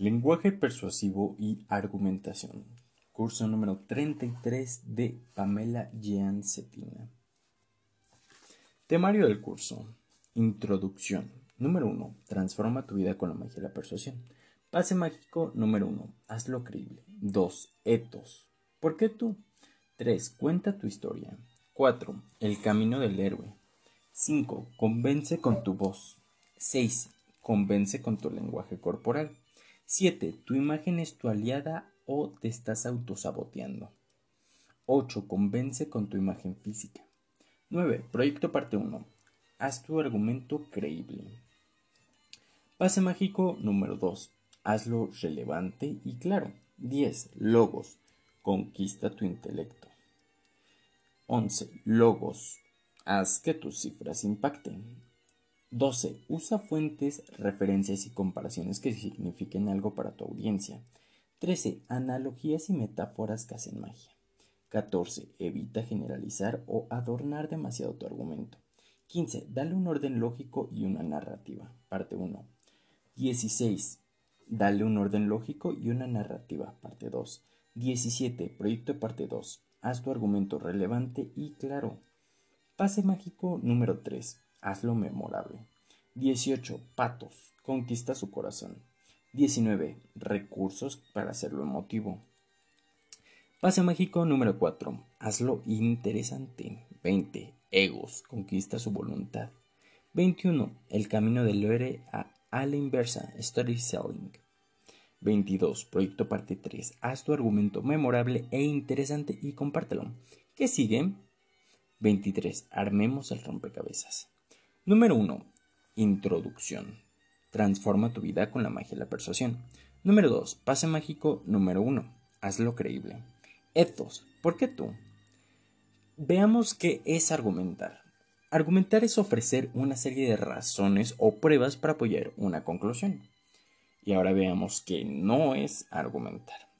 Lenguaje persuasivo y argumentación. Curso número 33 de Pamela Jean Cetina. Temario del curso. Introducción. Número 1. Transforma tu vida con la magia de la persuasión. Pase mágico número 1. Hazlo creíble. 2. Etos. ¿Por qué tú? 3. Cuenta tu historia. 4. El camino del héroe. 5. Convence con tu voz. 6. Convence con tu lenguaje corporal. 7. Tu imagen es tu aliada o te estás autosaboteando. 8. Convence con tu imagen física. 9. Proyecto parte 1. Haz tu argumento creíble. Pase mágico número 2. Hazlo relevante y claro. 10. Logos. Conquista tu intelecto. 11. Logos. Haz que tus cifras impacten. 12. Usa fuentes, referencias y comparaciones que signifiquen algo para tu audiencia. 13. Analogías y metáforas que hacen magia. 14. Evita generalizar o adornar demasiado tu argumento. 15. Dale un orden lógico y una narrativa. Parte 1. 16. Dale un orden lógico y una narrativa. Parte 2. 17. Proyecto parte 2. Haz tu argumento relevante y claro. Pase mágico número 3. Hazlo memorable. 18. Patos. Conquista su corazón. 19. Recursos para hacerlo emotivo. Pase mágico número 4. Hazlo interesante. 20. Egos. Conquista su voluntad. 21. El camino del héroe a, la inversa. Storytelling. 22. Proyecto parte 3. Haz tu argumento memorable e interesante y compártelo. ¿Qué sigue? 23. Armemos el rompecabezas. Número 1. Introducción. Transforma tu vida con la magia de la persuasión. Número 2. Pase mágico número 1. Hazlo creíble. Ethos. ¿Por qué tú? Veamos qué es argumentar. Argumentar es ofrecer una serie de razones o pruebas para apoyar una conclusión. Y ahora veamos que no es argumentar.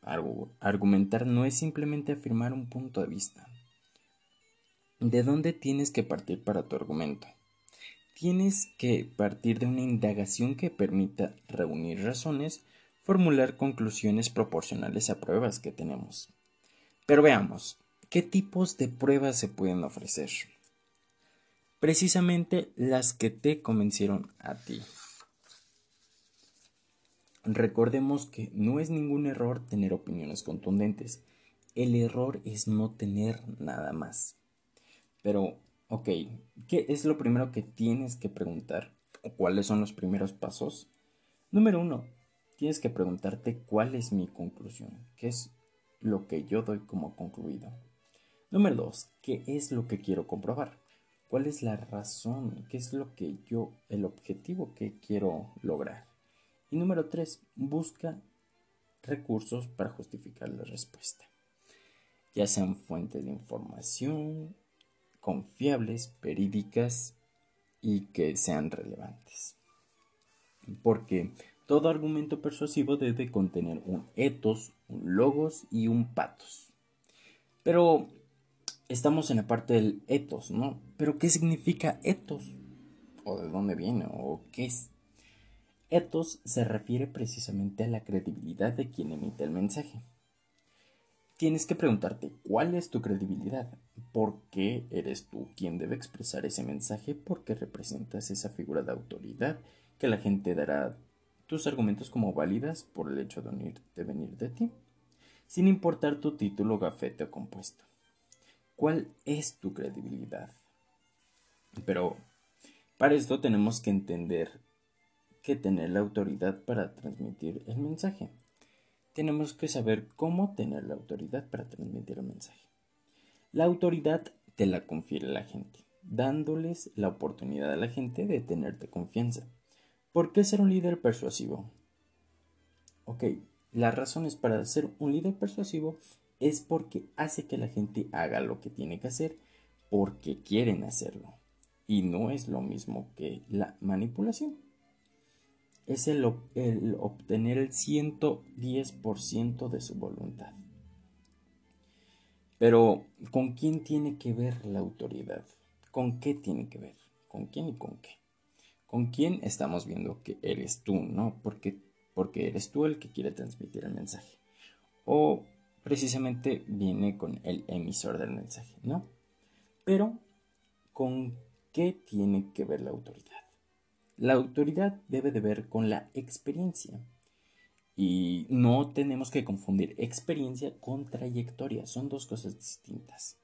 argumentar no es simplemente afirmar un punto de vista. ¿De dónde tienes que partir para tu argumento? Tienes que partir de una indagación que permita reunir razones, formular conclusiones proporcionales a pruebas que tenemos. Pero veamos, ¿qué tipos de pruebas se pueden ofrecer? Precisamente las que te convencieron a ti. Recordemos que no es ningún error tener opiniones contundentes. El error es no tener nada más. Pero Ok, ¿qué es lo primero que tienes que preguntar? ¿O cuáles son los primeros pasos? Número uno, tienes que preguntarte cuál es mi conclusión, qué es lo que yo doy como concluido. Número dos, ¿qué es lo que quiero comprobar? ¿Cuál es la razón? ¿Qué es lo que yo, el objetivo que quiero lograr? Y número tres, busca recursos para justificar la respuesta, ya sean fuentes de información, confiables, verídicas y que sean relevantes. Porque todo argumento persuasivo debe contener un etos, un logos y un patos. Pero estamos en la parte del etos, ¿no? Pero ¿qué significa etos? ¿O de dónde viene? ¿O qué es? Etos se refiere precisamente a la credibilidad de quien emite el mensaje. Tienes que preguntarte cuál es tu credibilidad, por qué eres tú quien debe expresar ese mensaje, porque representas esa figura de autoridad que la gente dará tus argumentos como válidas por el hecho de, de venir de ti, sin importar tu título, gafete o compuesto. ¿Cuál es tu credibilidad? Pero para esto tenemos que entender que tener la autoridad para transmitir el mensaje tenemos que saber cómo tener la autoridad para transmitir el mensaje. La autoridad te la confiere la gente, dándoles la oportunidad a la gente de tenerte confianza. ¿Por qué ser un líder persuasivo? Ok, las razones para ser un líder persuasivo es porque hace que la gente haga lo que tiene que hacer porque quieren hacerlo. Y no es lo mismo que la manipulación es el, obtener el 110% de su voluntad. Pero, ¿con quién tiene que ver la autoridad? ¿Con qué tiene que ver? ¿Con quién y con qué? ¿Con quién estamos viendo que eres tú, no? Porque porque eres tú el que quiere transmitir el mensaje. O precisamente viene con el emisor del mensaje, ¿no? Pero, ¿con qué tiene que ver la autoridad? La autoridad debe de ver con la experiencia. Y no tenemos que confundir experiencia con trayectoria. Son dos cosas distintas.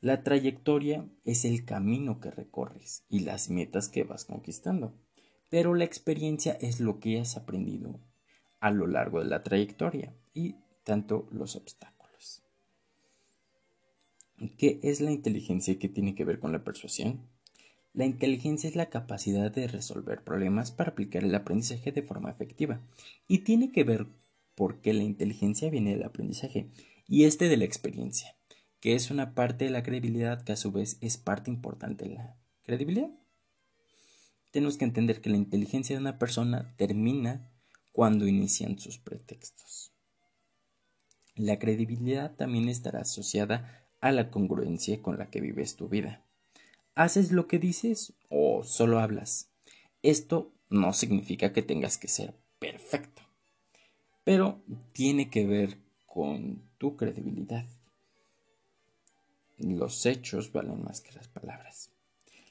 La trayectoria es el camino que recorres y las metas que vas conquistando. Pero la experiencia es lo que has aprendido a lo largo de la trayectoria y tanto los obstáculos. ¿Qué es la inteligencia y qué tiene que ver con la persuasión? La inteligencia es la capacidad de resolver problemas para aplicar el aprendizaje de forma efectiva y tiene que ver porque la inteligencia viene del aprendizaje y este de la experiencia que es una parte de la credibilidad que a su vez es parte importante de la credibilidad. Tenemos que entender que la inteligencia de una persona termina cuando inician sus pretextos. La credibilidad también estará asociada a la congruencia con la que vives tu vida. ¿Haces lo que dices o solo hablas? Esto no significa que tengas que ser perfecto, pero tiene que ver con tu credibilidad los hechos valen más que las palabras.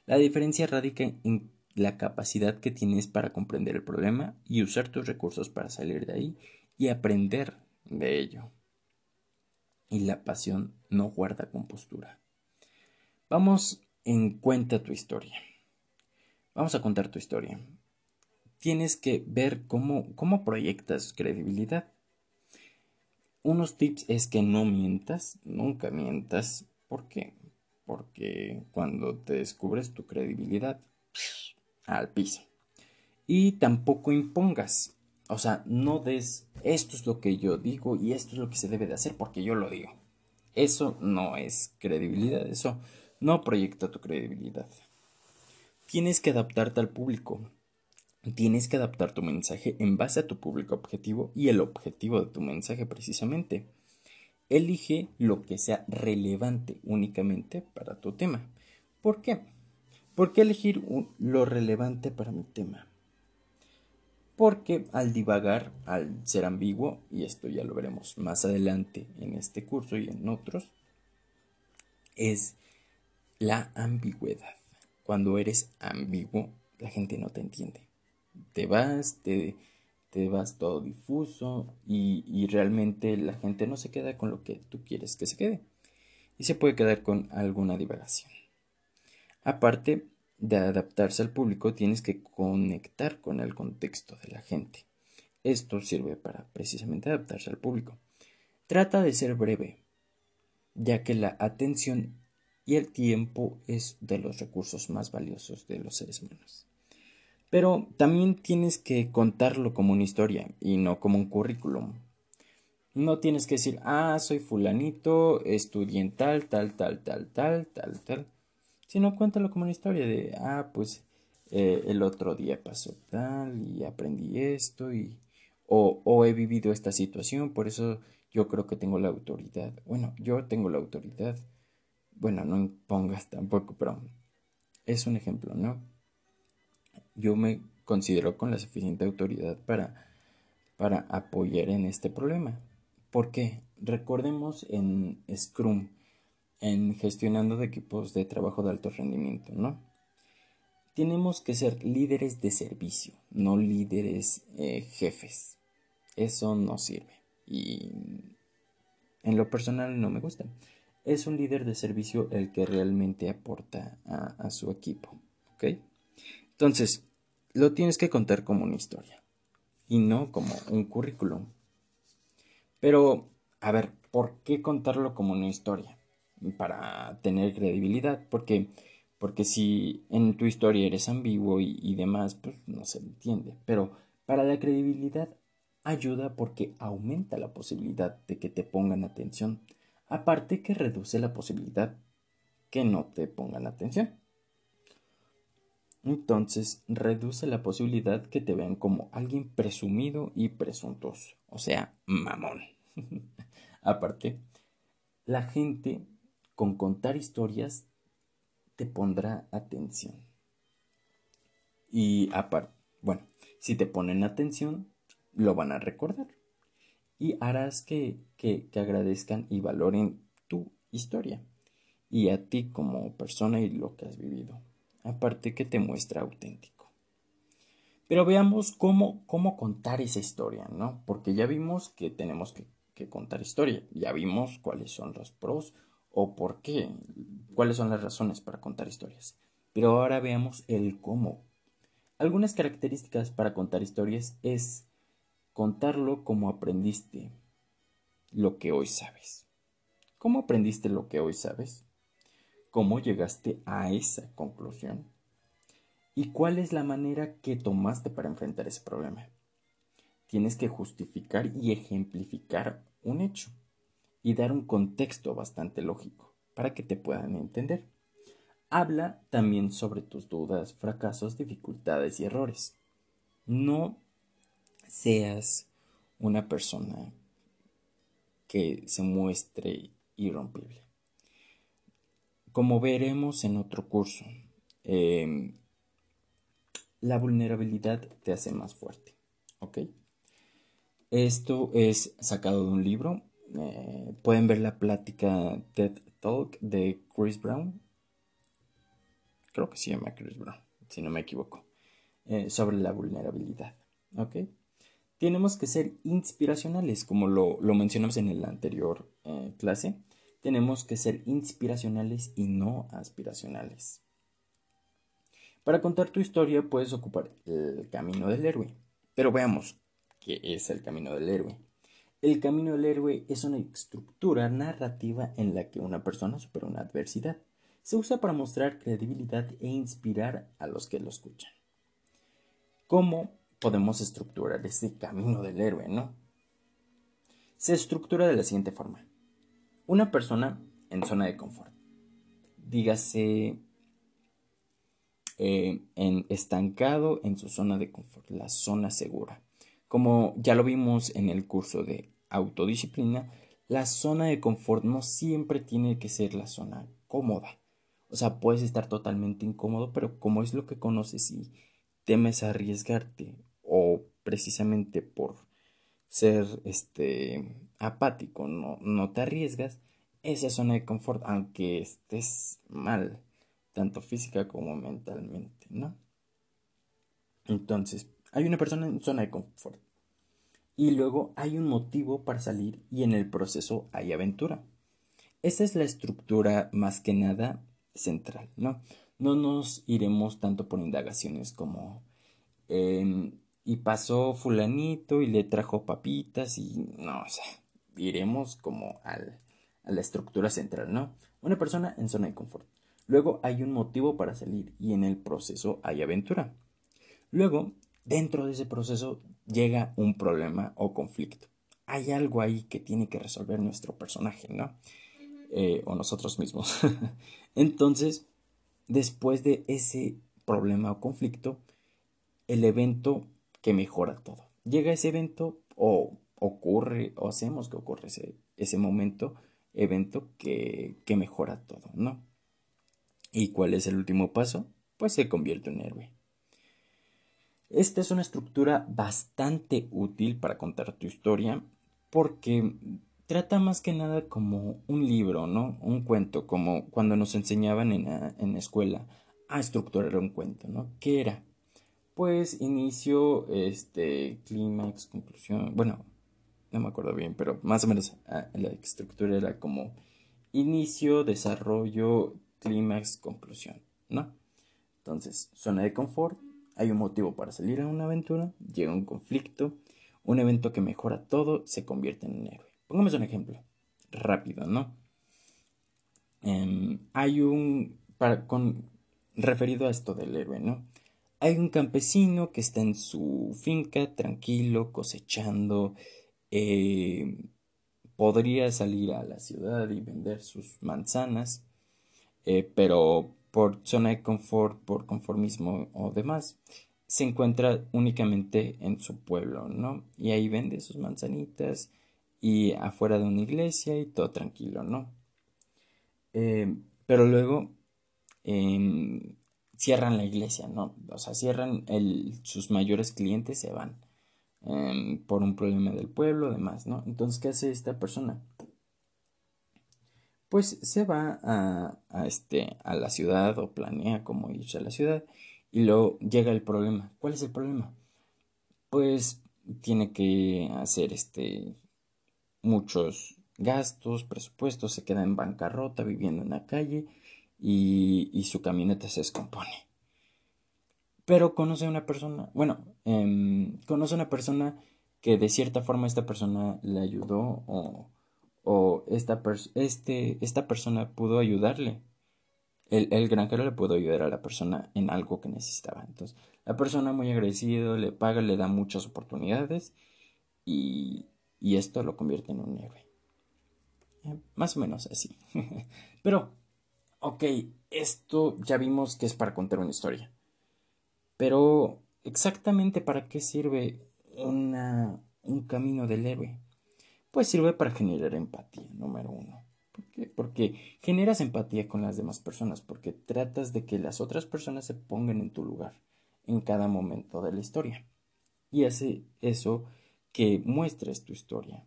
La diferencia radica en la capacidad que tienes para comprender el problema y usar tus recursos para salir de ahí y aprender de ello. Y la pasión no guarda compostura. Vamos en cuenta tu historia. Vamos a contar tu historia. Tienes que ver cómo, cómo proyectas credibilidad. Unos tips es que no mientas, nunca mientas, ¿Por qué? Porque cuando te descubres tu credibilidad al piso. Y tampoco impongas. O sea, no des esto es lo que yo digo y esto es lo que se debe de hacer porque yo lo digo. Eso no es credibilidad, eso no proyecta tu credibilidad. Tienes que adaptarte al público. Tienes que adaptar tu mensaje en base a tu público objetivo y el objetivo de tu mensaje precisamente. Elige lo que sea relevante únicamente para tu tema. ¿Por qué? ¿Por qué elegir lo relevante para mi tema? Porque al divagar, al ser ambiguo, y esto ya lo veremos más adelante en este curso y en otros, es la ambigüedad. Cuando eres ambiguo, la gente no te entiende. Te vas, te, te vas todo difuso y, realmente la gente no se queda con lo que tú quieres que se quede y se puede quedar con alguna divagación. Aparte de adaptarse al público, tienes que conectar con el contexto de la gente. Esto sirve para precisamente adaptarse al público. Trata de ser breve, ya que la atención y el tiempo es de los recursos más valiosos de los seres humanos. Pero también tienes que contarlo como una historia y no como un currículum. No tienes que decir, ah, soy fulanito, estudié en tal, tal, tal, tal, tal, tal, tal. Sino cuéntalo como una historia de, ah, pues eh, el otro día pasó tal y aprendí esto y... O he vivido esta situación, por eso yo creo que tengo la autoridad. Bueno, yo tengo la autoridad. Bueno, no impongas tampoco, pero es un ejemplo, ¿no? yo me considero con la suficiente autoridad para, para apoyar en este problema. ¿Por qué? Recordemos en Scrum, en gestionando de equipos de trabajo de alto rendimiento, ¿no? Tenemos que ser líderes de servicio, no líderes eh, jefes. Eso no sirve. Y en lo personal no me gusta. Es un líder de servicio el que realmente aporta a, su equipo. Entonces, lo tienes que contar como una historia y no como un currículum. Pero, a ver, ¿por qué contarlo como una historia? Para tener credibilidad, porque, porque si en tu historia eres ambiguo y, y demás, pues no se entiende. Pero para la credibilidad ayuda porque aumenta la posibilidad de que te pongan atención, aparte que reduce la posibilidad que no te pongan atención entonces reduce la posibilidad que te vean como alguien presumido y presuntuoso, o sea, mamón. Aparte, la gente con contar historias te pondrá atención. Y aparte, bueno, Si te ponen atención, lo van a recordar. Y harás que, que, que agradezcan y valoren tu historia. Y a ti como persona y lo que has vivido. Aparte que te muestra auténtico. Pero veamos cómo, cómo contar esa historia, ¿no? Porque ya vimos que tenemos que, que contar historia. Ya vimos cuáles son los pros o por qué, cuáles son las razones para contar historias. Pero ahora veamos el cómo. Algunas características para contar historias es contarlo como aprendiste lo que hoy sabes. ¿Cómo aprendiste lo que hoy sabes? ¿Cómo llegaste a esa conclusión? ¿Y cuál es la manera que tomaste para enfrentar ese problema? Tienes que justificar y ejemplificar un hecho y dar un contexto bastante lógico para que te puedan entender. Habla también sobre tus dudas, fracasos, dificultades y errores. No seas una persona que se muestre irrompible. Como veremos en otro curso, em, la vulnerabilidad te hace más fuerte. ¿Ok? Esto es sacado de un libro eh, pueden ver la plática TED Talk de Chris Brown. Creo que se llama Chris Brown, si no me equivoco. Eh, sobre la vulnerabilidad. ¿Ok? Tenemos que ser inspiracionales, como lo, mencionamos en la anterior eh, clase. Tenemos que ser inspiracionales y no aspiracionales. Para contar tu historia puedes ocupar el camino del héroe. Pero veamos qué es el camino del héroe. El camino del héroe es una estructura narrativa en la que una persona supera una adversidad. Se usa para mostrar credibilidad e inspirar a los que lo escuchan. ¿Cómo podemos estructurar este camino del héroe, no? Se estructura de la siguiente forma. Una persona en zona de confort. Dígase eh, en estancado en su zona de confort, la zona segura. Como ya lo vimos en el curso de autodisciplina, la zona de confort no siempre tiene que ser la zona cómoda. O sea, puedes estar totalmente incómodo, pero como es lo que conoces y temes arriesgarte precisamente por ser este apático no, no te arriesgas, esa zona de confort, aunque estés mal, tanto física como mentalmente, ¿no? Entonces, hay una persona en zona de confort y luego hay un motivo para salir y en el proceso hay aventura. Esa es la estructura más que nada central, ¿no? No nos iremos tanto por indagaciones como y pasó fulanito y le trajo papitas y no, o sea, iremos como al, a la estructura central, ¿no? Una persona en zona de confort. Luego hay un motivo para salir y en el proceso hay aventura. Luego, dentro de ese proceso llega un problema o conflicto. Hay algo ahí que tiene que resolver nuestro personaje, ¿no? Eh, o nosotros mismos. Entonces, después de ese problema o conflicto, el evento que mejora todo. Llega ese evento o ocurre o hacemos que ocurra ese, ese momento, evento que, que mejora todo, ¿no? ¿Y cuál es el último paso? Pues se convierte en héroe. Esta es una estructura bastante útil para contar tu historia porque trata más que nada como un libro, ¿no? Un cuento, como cuando nos enseñaban en la, en escuela a estructurar un cuento, ¿no? ¿Qué era? Pues inicio, este, clímax, conclusión, bueno, no me acuerdo bien, pero más o menos ah, la estructura era como inicio, desarrollo, clímax, conclusión, ¿no? Entonces, zona de confort, hay un motivo para salir a una aventura, llega un conflicto, un evento que mejora todo se convierte en un héroe. Pongamos un ejemplo, rápido, ¿no? Em, hay un, para, con, referido a esto del héroe, ¿no? Hay un campesino que está en su finca tranquilo, cosechando, eh, podría salir a la ciudad y vender sus manzanas, eh, pero por zona de confort, por conformismo o demás, se encuentra únicamente en su pueblo, ¿no? Y ahí vende sus manzanitas y afuera de una iglesia y todo tranquilo, ¿no? Eh, pero luego, em, cierran la iglesia, ¿no? O sea, cierran el, sus mayores clientes, se van em, por un problema del pueblo, demás, ¿no? Entonces, ¿qué hace esta persona? Pues se va a, a, este, a la ciudad o planea cómo irse a la ciudad y luego llega el problema. ¿Cuál es el problema? Pues tiene que hacer este muchos gastos, presupuestos, se queda en bancarrota viviendo en la calle y, su camioneta se descompone. Pero conoce a una persona, bueno, em, conoce a una persona que de cierta forma esta persona le ayudó o, o esta, este, esta persona pudo ayudarle. El, el, granjero le pudo ayudar a la persona en algo que necesitaba. Entonces, la persona muy agradecido le paga, le da muchas oportunidades y, y esto lo convierte en un héroe. Eh, más o menos así. Pero ok, esto ya vimos que es para contar una historia. Pero, ¿exactamente para qué sirve una, un camino del héroe? Pues sirve para generar empatía, número uno. ¿Por qué? Porque generas empatía con las demás personas, porque tratas de que las otras personas se pongan en tu lugar en cada momento de la historia. Y hace eso que muestres tu historia.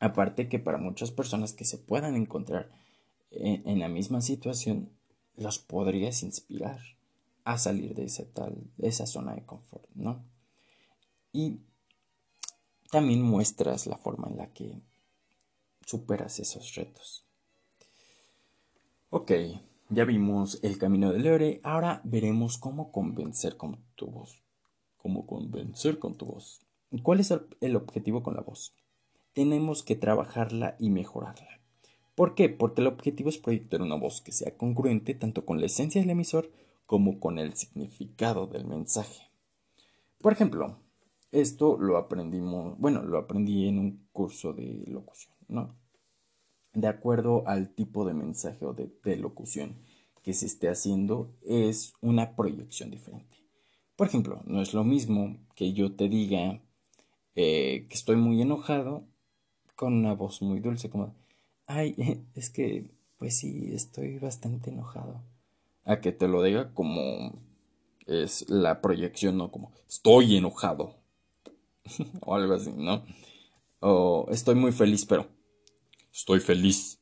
Aparte que para muchas personas que se puedan encontrar en, la misma situación, los podrías inspirar a salir de esa, tal, de esa zona de confort, ¿no? Y también muestras la forma en la que superas esos retos. Ok, ya vimos el camino del héroe, ahora veremos cómo convencer con tu voz. Cómo convencer con tu voz. ¿Cuál es el objetivo con la voz? Tenemos que trabajarla y mejorarla. ¿Por qué? Porque el objetivo es proyectar una voz que sea congruente tanto con la esencia del emisor como con el significado del mensaje. Por ejemplo, esto lo aprendimos, bueno, lo aprendí en un curso de locución, ¿no? De acuerdo al tipo de mensaje o de, locución que se esté haciendo, es una proyección diferente. Por ejemplo, no es lo mismo que yo te diga eh, que estoy muy enojado con una voz muy dulce como Ay, es que, pues sí, estoy bastante enojado. A que te lo diga como es la proyección, ¿no? Como estoy enojado. o algo así, ¿no? O estoy muy feliz, pero estoy feliz.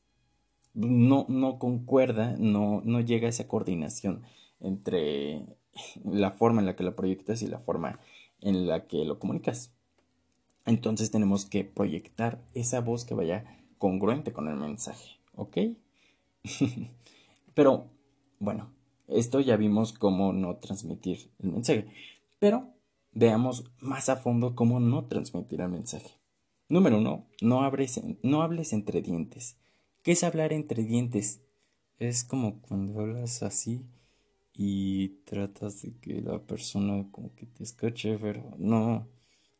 No, no concuerda, no, no llega a esa coordinación entre la forma en la que lo proyectas y la forma en la que lo comunicas. Entonces tenemos que proyectar esa voz que vaya congruente con el mensaje, ¿ok? Pero, bueno, esto ya vimos cómo no transmitir el mensaje, pero veamos más a fondo cómo no transmitir el mensaje. Número uno, no hables, no hables entre dientes. ¿Qué es hablar entre dientes? Es como cuando hablas así y tratas de que la persona como que te escuche, pero no,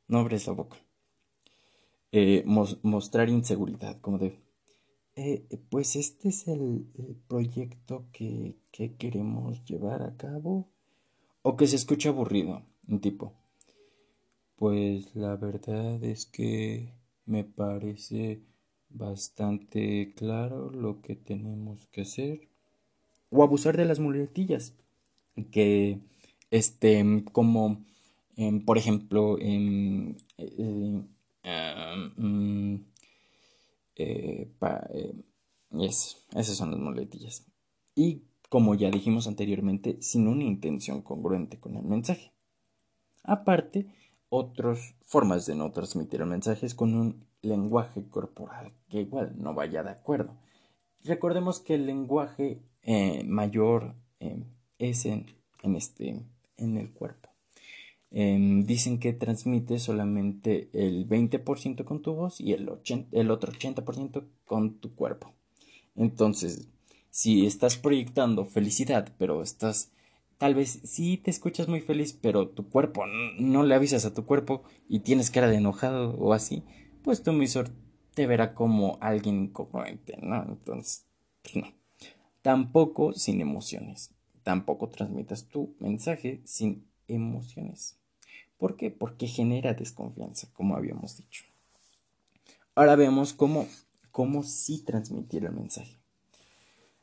no abres la boca. Eh, mostrar inseguridad, como de, eh, pues este es el, proyecto que, que, queremos llevar a cabo, o que se escucha aburrido, un tipo. Pues la verdad es que me parece bastante claro lo que tenemos que hacer. O abusar de las muletillas, que este, como, em, por ejemplo, Eh, Mm, eh, eh, esas son las muletillas. Y como ya dijimos anteriormente, sin una intención congruente con el mensaje. Aparte, otras formas de no transmitir el mensaje es con un lenguaje corporal que igual no vaya de acuerdo. Recordemos que el lenguaje eh, mayor es en, en, este, en el cuerpo. Em, dicen que transmite solamente el 20% con tu voz y el, el otro 80% con tu cuerpo. Entonces, si estás proyectando felicidad, pero estás, tal vez sí te escuchas muy feliz, pero tu cuerpo no le avisas a tu cuerpo y tienes cara de enojado o así, pues tu emisor te verá como alguien incongruente, ¿no? Entonces, pues no. Tampoco sin emociones. Tampoco transmitas tu mensaje sin emociones. ¿Por qué? Porque genera desconfianza, como habíamos dicho. Ahora vemos cómo, cómo sí transmitir el mensaje.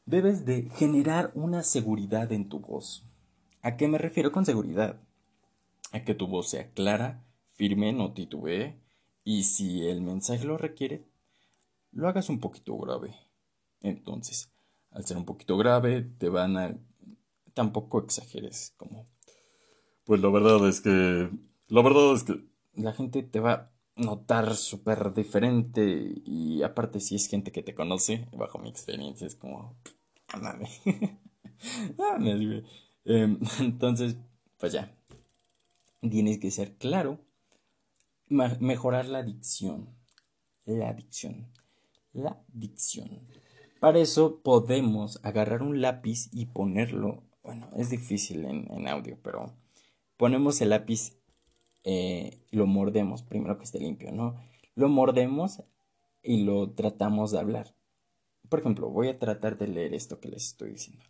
Debes de generar una seguridad en tu voz. ¿A qué me refiero con seguridad? A que tu voz sea clara, firme, no titubee, y si el mensaje lo requiere, lo hagas un poquito grave. Entonces, al ser un poquito grave, te van a... Tampoco exageres, como... Pues la verdad es que... La verdad es que... La gente te va a notar súper diferente y aparte si es gente que te conoce, bajo mi experiencia, es como... Ándame. Em, entonces, pues ya. Tienes que ser claro. mejorar la dicción. La dicción. La dicción. Para eso podemos agarrar un lápiz y ponerlo. Bueno, es difícil en, audio, pero ponemos el lápiz, eh, lo mordemos, primero que esté limpio, ¿no? Lo mordemos y lo tratamos de hablar. Por ejemplo, voy a tratar de leer esto que les estoy diciendo.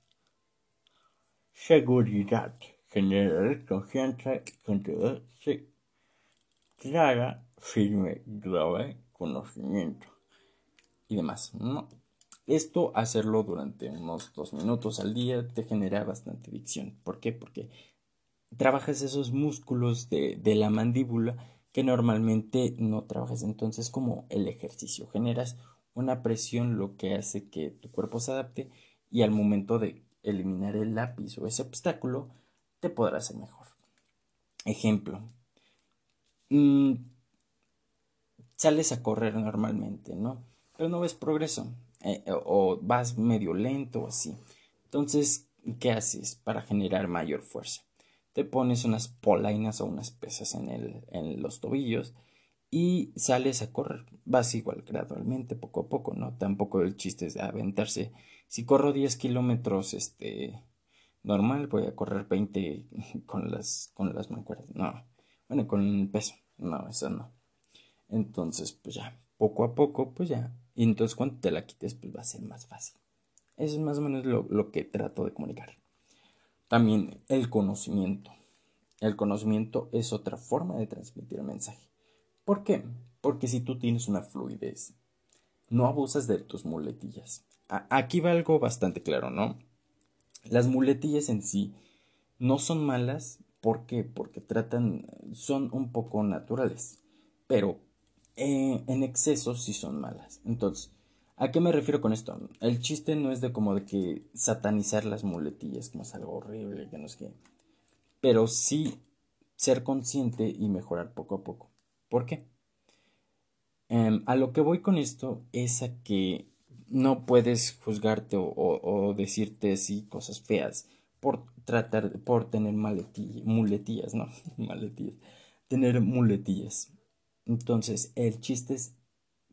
Seguridad, generar confianza, control, clara, firme, grave, conocimiento y demás. ¿no? Esto, hacerlo durante unos dos minutos al día, te genera bastante dicción. ¿Por qué? Porque trabajas esos músculos de, de la mandíbula que normalmente no trabajas. Entonces, como el ejercicio, generas una presión, lo que hace que tu cuerpo se adapte y al momento de eliminar el lápiz o ese obstáculo, te podrá hacer mejor. Ejemplo. Mm, sales a correr normalmente, ¿no? Pero no ves progreso. Eh, o vas medio lento o así. Entonces, ¿qué haces para generar mayor fuerza? Te pones unas polainas o unas pesas en, el, en los tobillos y sales a correr. Vas igual gradualmente, poco a poco, ¿no? Tampoco el chiste es de aventarse. Si corro 10 kilómetros, este, normal, voy a correr 20 con las, con las mancuernas. No, bueno, con peso. No, eso no. Entonces, pues ya, poco a poco, pues ya y entonces cuando te la quites, pues va a ser más fácil. Eso es más o menos lo, lo que trato de comunicar. También el conocimiento. El conocimiento es otra forma de transmitir mensaje. ¿Por qué? Porque si tú tienes una fluidez, no abusas de tus muletillas. aquí va algo bastante claro, ¿no? Las muletillas en sí no son malas. ¿Por qué? Porque tratan, son un poco naturales. Pero eh, en exceso sí son malas. Entonces, ¿a qué me refiero con esto? El chiste no es de como de que satanizar las muletillas, como es algo horrible, que no es que... Pero sí ser consciente y mejorar poco a poco. ¿Por qué? Em, a lo que voy con esto es a que no puedes juzgarte o, decirte así cosas feas por tratar, por tener muletillas, ¿no? maletillas. Tener muletillas. Entonces, el chiste es,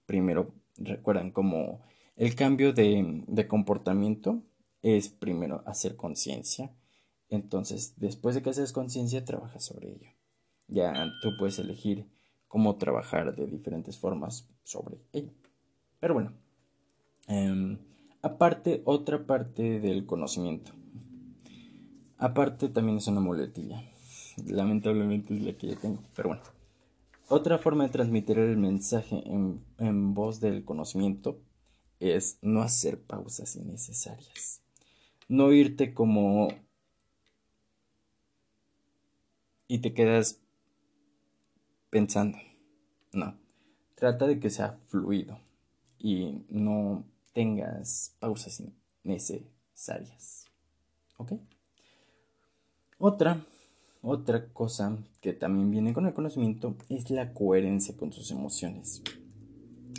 primero, recuerdan, como el cambio de, de comportamiento es primero hacer conciencia. Entonces, después de que haces conciencia, trabajas sobre ello. Ya tú puedes elegir cómo trabajar de diferentes formas sobre ello. Pero bueno, em, aparte, otra parte del conocimiento. Aparte, también es una muletilla. Lamentablemente es la que ya tengo, pero bueno. Otra forma de transmitir el mensaje en, voz del conocimiento es no hacer pausas innecesarias. No irte como y te quedas pensando. No. Trata de que sea fluido y no tengas pausas innecesarias. ¿Ok? Otra otra cosa que también viene con el conocimiento es la coherencia con sus emociones.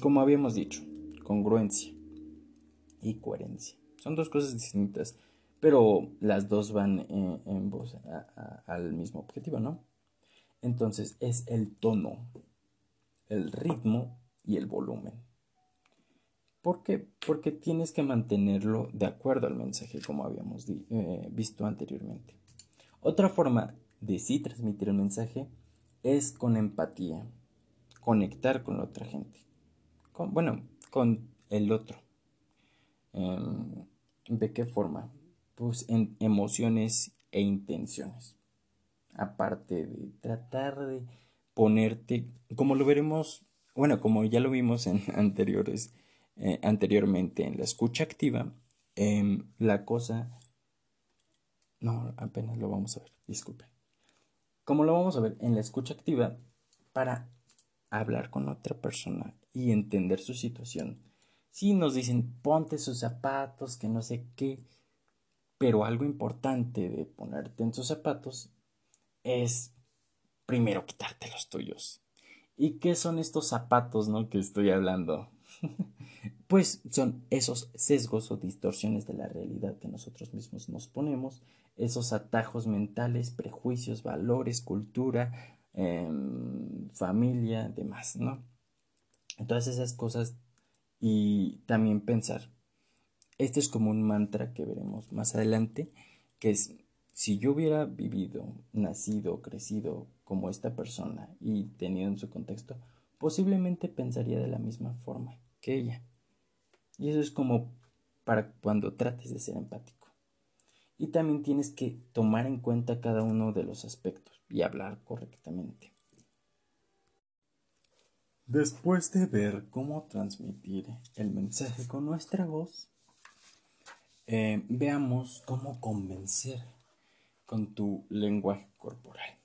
Como habíamos dicho, congruencia y coherencia. Son dos cosas distintas, pero las dos van en, voz al mismo objetivo, ¿no? Entonces es el tono, el ritmo y el volumen. ¿Por qué? Porque tienes que mantenerlo de acuerdo al mensaje, como habíamos eh, visto anteriormente. Otra forma de sí transmitir el mensaje es con empatía, conectar con la otra gente, con, bueno, con el otro. Em, ¿De qué forma? Pues en emociones e intenciones. Aparte de tratar de ponerte, como lo veremos, bueno, como ya lo vimos en anteriores, eh, anteriormente en la escucha activa, em, la cosa No, apenas lo vamos a ver, disculpe. Como lo vamos a ver en la escucha activa, para hablar con otra persona y entender su situación. Si nos dicen ponte sus zapatos, que no sé qué, pero algo importante de ponerte en sus zapatos es primero quitarte los tuyos. ¿Y qué son estos zapatos, no? Que estoy hablando. pues son esos sesgos o distorsiones de la realidad que nosotros mismos nos ponemos, esos atajos mentales, prejuicios, valores, cultura, em, familia, demás, ¿no? Todas esas cosas y también pensar. Este es como un mantra que veremos más adelante, que es, si yo hubiera vivido, nacido, crecido como esta persona y tenido en su contexto, posiblemente pensaría de la misma forma que ella. Y eso es como para cuando trates de ser empático. Y también tienes que tomar en cuenta cada uno de los aspectos y hablar correctamente. Después de ver cómo transmitir el mensaje con nuestra voz, eh, veamos cómo convencer con tu lenguaje corporal.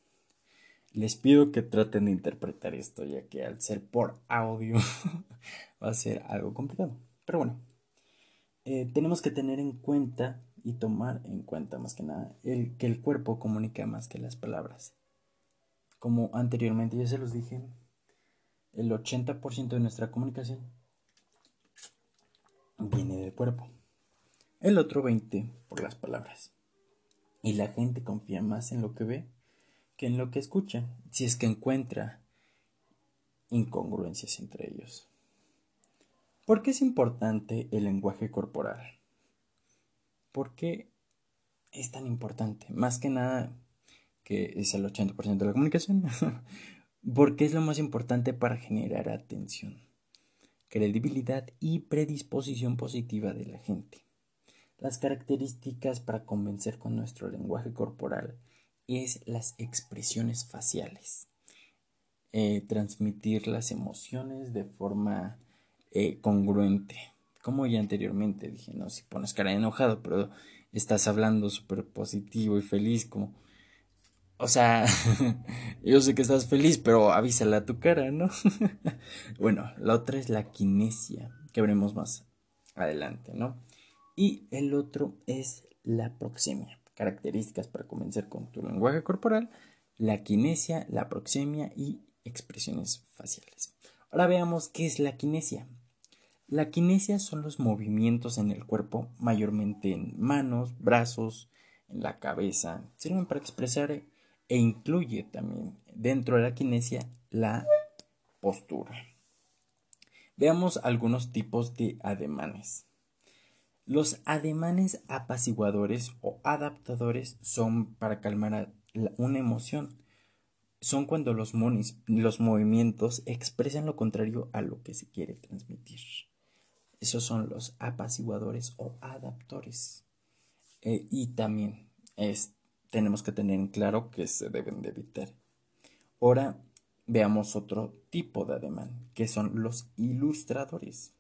Les pido que traten de interpretar esto, ya que al ser por audio va a ser algo complicado. Pero bueno, eh, tenemos que tener en cuenta y tomar en cuenta más que nada el, que el cuerpo comunica más que las palabras. Como anteriormente ya se los dije, el 80% de nuestra comunicación viene del cuerpo. El otro 20% por las palabras. Y la gente confía más en lo que ve que en lo que escucha, si es que encuentra incongruencias entre ellos. ¿Por qué es importante el lenguaje corporal? ¿Por qué es tan importante? Más que nada que es el 80% de la comunicación. Porque es lo más importante para generar atención, credibilidad y predisposición positiva de la gente. Las características para convencer con nuestro lenguaje corporal es las expresiones faciales. Eh, transmitir las emociones de forma eh, congruente. Como ya anteriormente dije, no, si pones cara de enojado, pero estás hablando súper positivo y feliz, como... O sea, yo sé que estás feliz, pero avísala a tu cara, ¿no? bueno, la otra es la kinesia, que veremos más adelante, ¿no? Y el otro es la proxemia características para convencer con tu lenguaje corporal, la kinesia, la proxemia y expresiones faciales. Ahora veamos qué es la kinesia. La kinesia son los movimientos en el cuerpo, mayormente en manos, brazos, en la cabeza. Sirven para expresar e incluye también dentro de la kinesia la postura. Veamos algunos tipos de ademanes. Los ademanes apaciguadores o adaptadores son para calmar una emoción. Son cuando los, los movimientos expresan lo contrario a lo que se quiere transmitir. Esos son los apaciguadores o adaptores. Eh, y también tenemos que tener en claro que se deben de evitar. Ahora veamos otro tipo de ademán, que son los ilustradores.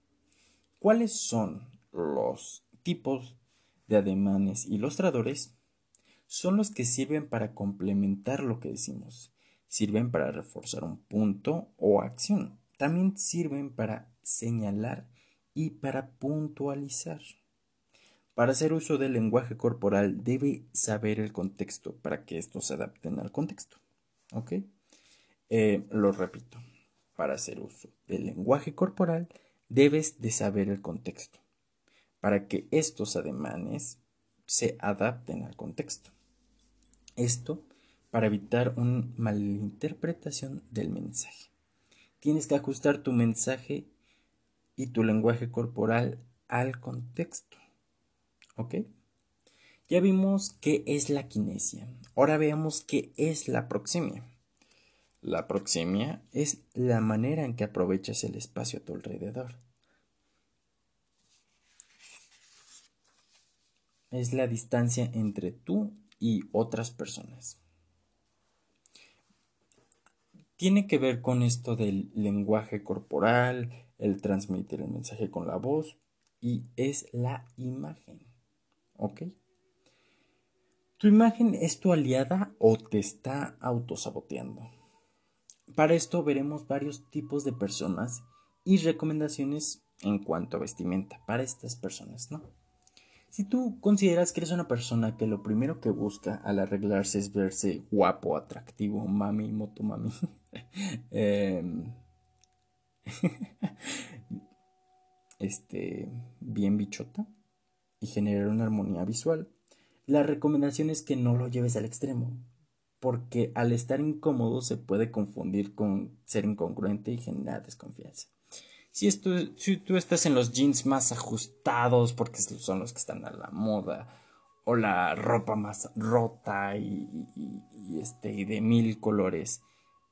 ¿Cuáles son los tipos de ademanes ilustradores son los que sirven para complementar lo que decimos, sirven para reforzar un punto o acción, también sirven para señalar y para puntualizar. Para hacer uso del lenguaje corporal debe saber el contexto para que estos se adapten al contexto. ¿Ok? Eh, lo repito. Para hacer uso del lenguaje corporal debes de saber el contexto para que estos ademanes se adapten al contexto. Esto para evitar una malinterpretación del mensaje. Tienes que ajustar tu mensaje y tu lenguaje corporal al contexto. ¿Ok? Ya vimos qué es la kinesia. Ahora veamos qué es la proxemia. La proxemia es la manera en que aprovechas el espacio a tu alrededor. es la distancia entre tú y otras personas. Tiene que ver con esto del lenguaje corporal, el transmitir el mensaje con la voz y es la imagen. ¿Ok? ¿Tu imagen es tu aliada o te está autosaboteando? Para esto veremos varios tipos de personas y recomendaciones en cuanto a vestimenta para estas personas, ¿no? Si tú consideras que eres una persona que lo primero que busca al arreglarse es verse guapo, atractivo, mami, moto mami, em, este, bien bichota y generar una armonía visual, la recomendación es que no lo lleves al extremo, porque al estar incómodo se puede confundir con ser incongruente y generar desconfianza. Si, si tú estás en los jeans más ajustados porque son los que están a la moda, o la ropa más rota y, este, de mil colores,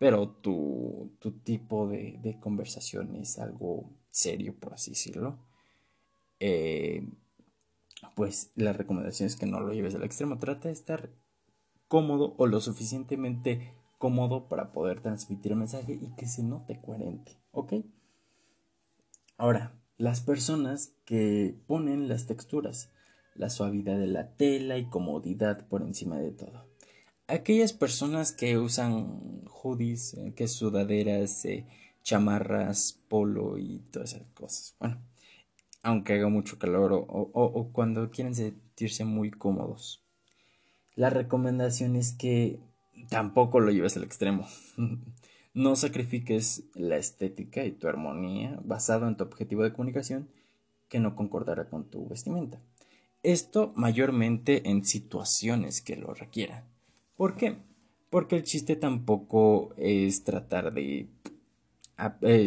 pero tu, tu tipo de, conversación es algo serio, por así decirlo, eh, pues la recomendación es que no lo lleves al extremo, trata de estar cómodo o lo suficientemente cómodo para poder transmitir el mensaje y que se note coherente, ¿ok? Ahora, las personas que ponen las texturas, la suavidad de la tela y comodidad por encima de todo. Aquellas personas que usan hoodies, eh, que sudaderas, eh, chamarras, polo y todas esas cosas. Bueno, aunque haga mucho calor o, o cuando quieren sentirse muy cómodos. La recomendación es que tampoco lo lleves al extremo. No sacrifiques la estética y tu armonía basado en tu objetivo de comunicación que no concordara con tu vestimenta. Esto mayormente en situaciones que lo requieran. ¿Por qué? Porque el chiste tampoco es tratar de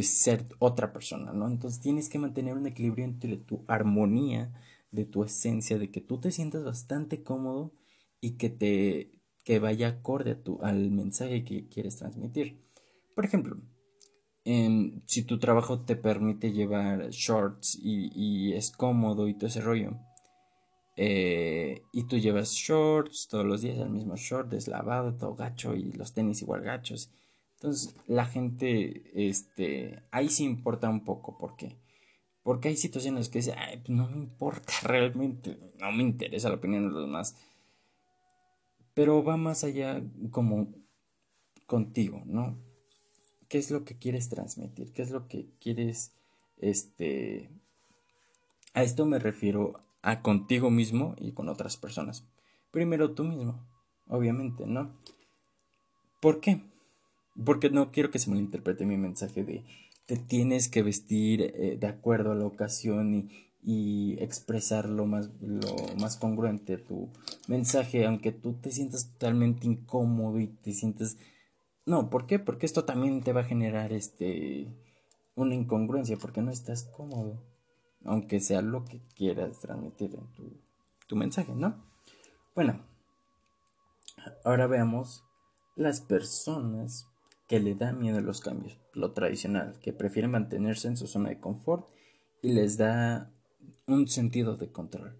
ser otra persona, ¿no? Entonces tienes que mantener un equilibrio entre tu armonía, de tu esencia, de que tú te sientas bastante cómodo y que te que vaya acorde a tu, al mensaje que quieres transmitir. Por ejemplo, si tu trabajo te permite llevar shorts y, es cómodo y todo ese rollo, eh, y tú llevas shorts todos los días, el mismo short deslavado, todo gacho y los tenis igual gachos. Entonces la gente, este, ahí sí importa un poco, ¿por qué? Porque hay situaciones que dicen, Ay, pues no me importa realmente, no me interesa la opinión de los demás. Pero va más allá como contigo, ¿no? qué es lo que quieres transmitir, qué es lo que quieres, este, a esto me refiero a contigo mismo y con otras personas. Primero tú mismo, obviamente, ¿no? ¿Por qué? Porque no quiero que se malinterprete mi mensaje de te tienes que vestir eh, de acuerdo a la ocasión y, y expresar lo más, lo más congruente tu mensaje, aunque tú te sientas totalmente incómodo y te sientas no, ¿por qué? Porque esto también te va a generar este una incongruencia porque no estás cómodo, aunque sea lo que quieras transmitir en tu, mensaje, ¿no? Bueno, ahora veamos las personas que le dan miedo a los cambios, lo tradicional, que prefieren mantenerse en su zona de confort y les da un sentido de control,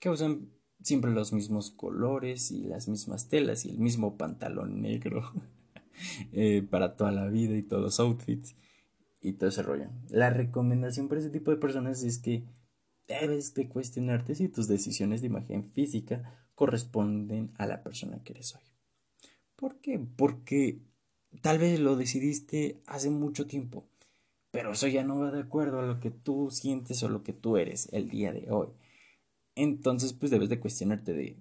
que usan siempre los mismos colores y las mismas telas y el mismo pantalón negro. Eh, para toda la vida y todos los outfits y todo ese rollo. La recomendación para ese tipo de personas es que debes de cuestionarte si tus decisiones de imagen física corresponden a la persona que eres hoy. ¿Por qué? Porque tal vez lo decidiste hace mucho tiempo, pero eso ya no va de acuerdo a lo que tú sientes o lo que tú eres el día de hoy. Entonces, pues debes de cuestionarte de,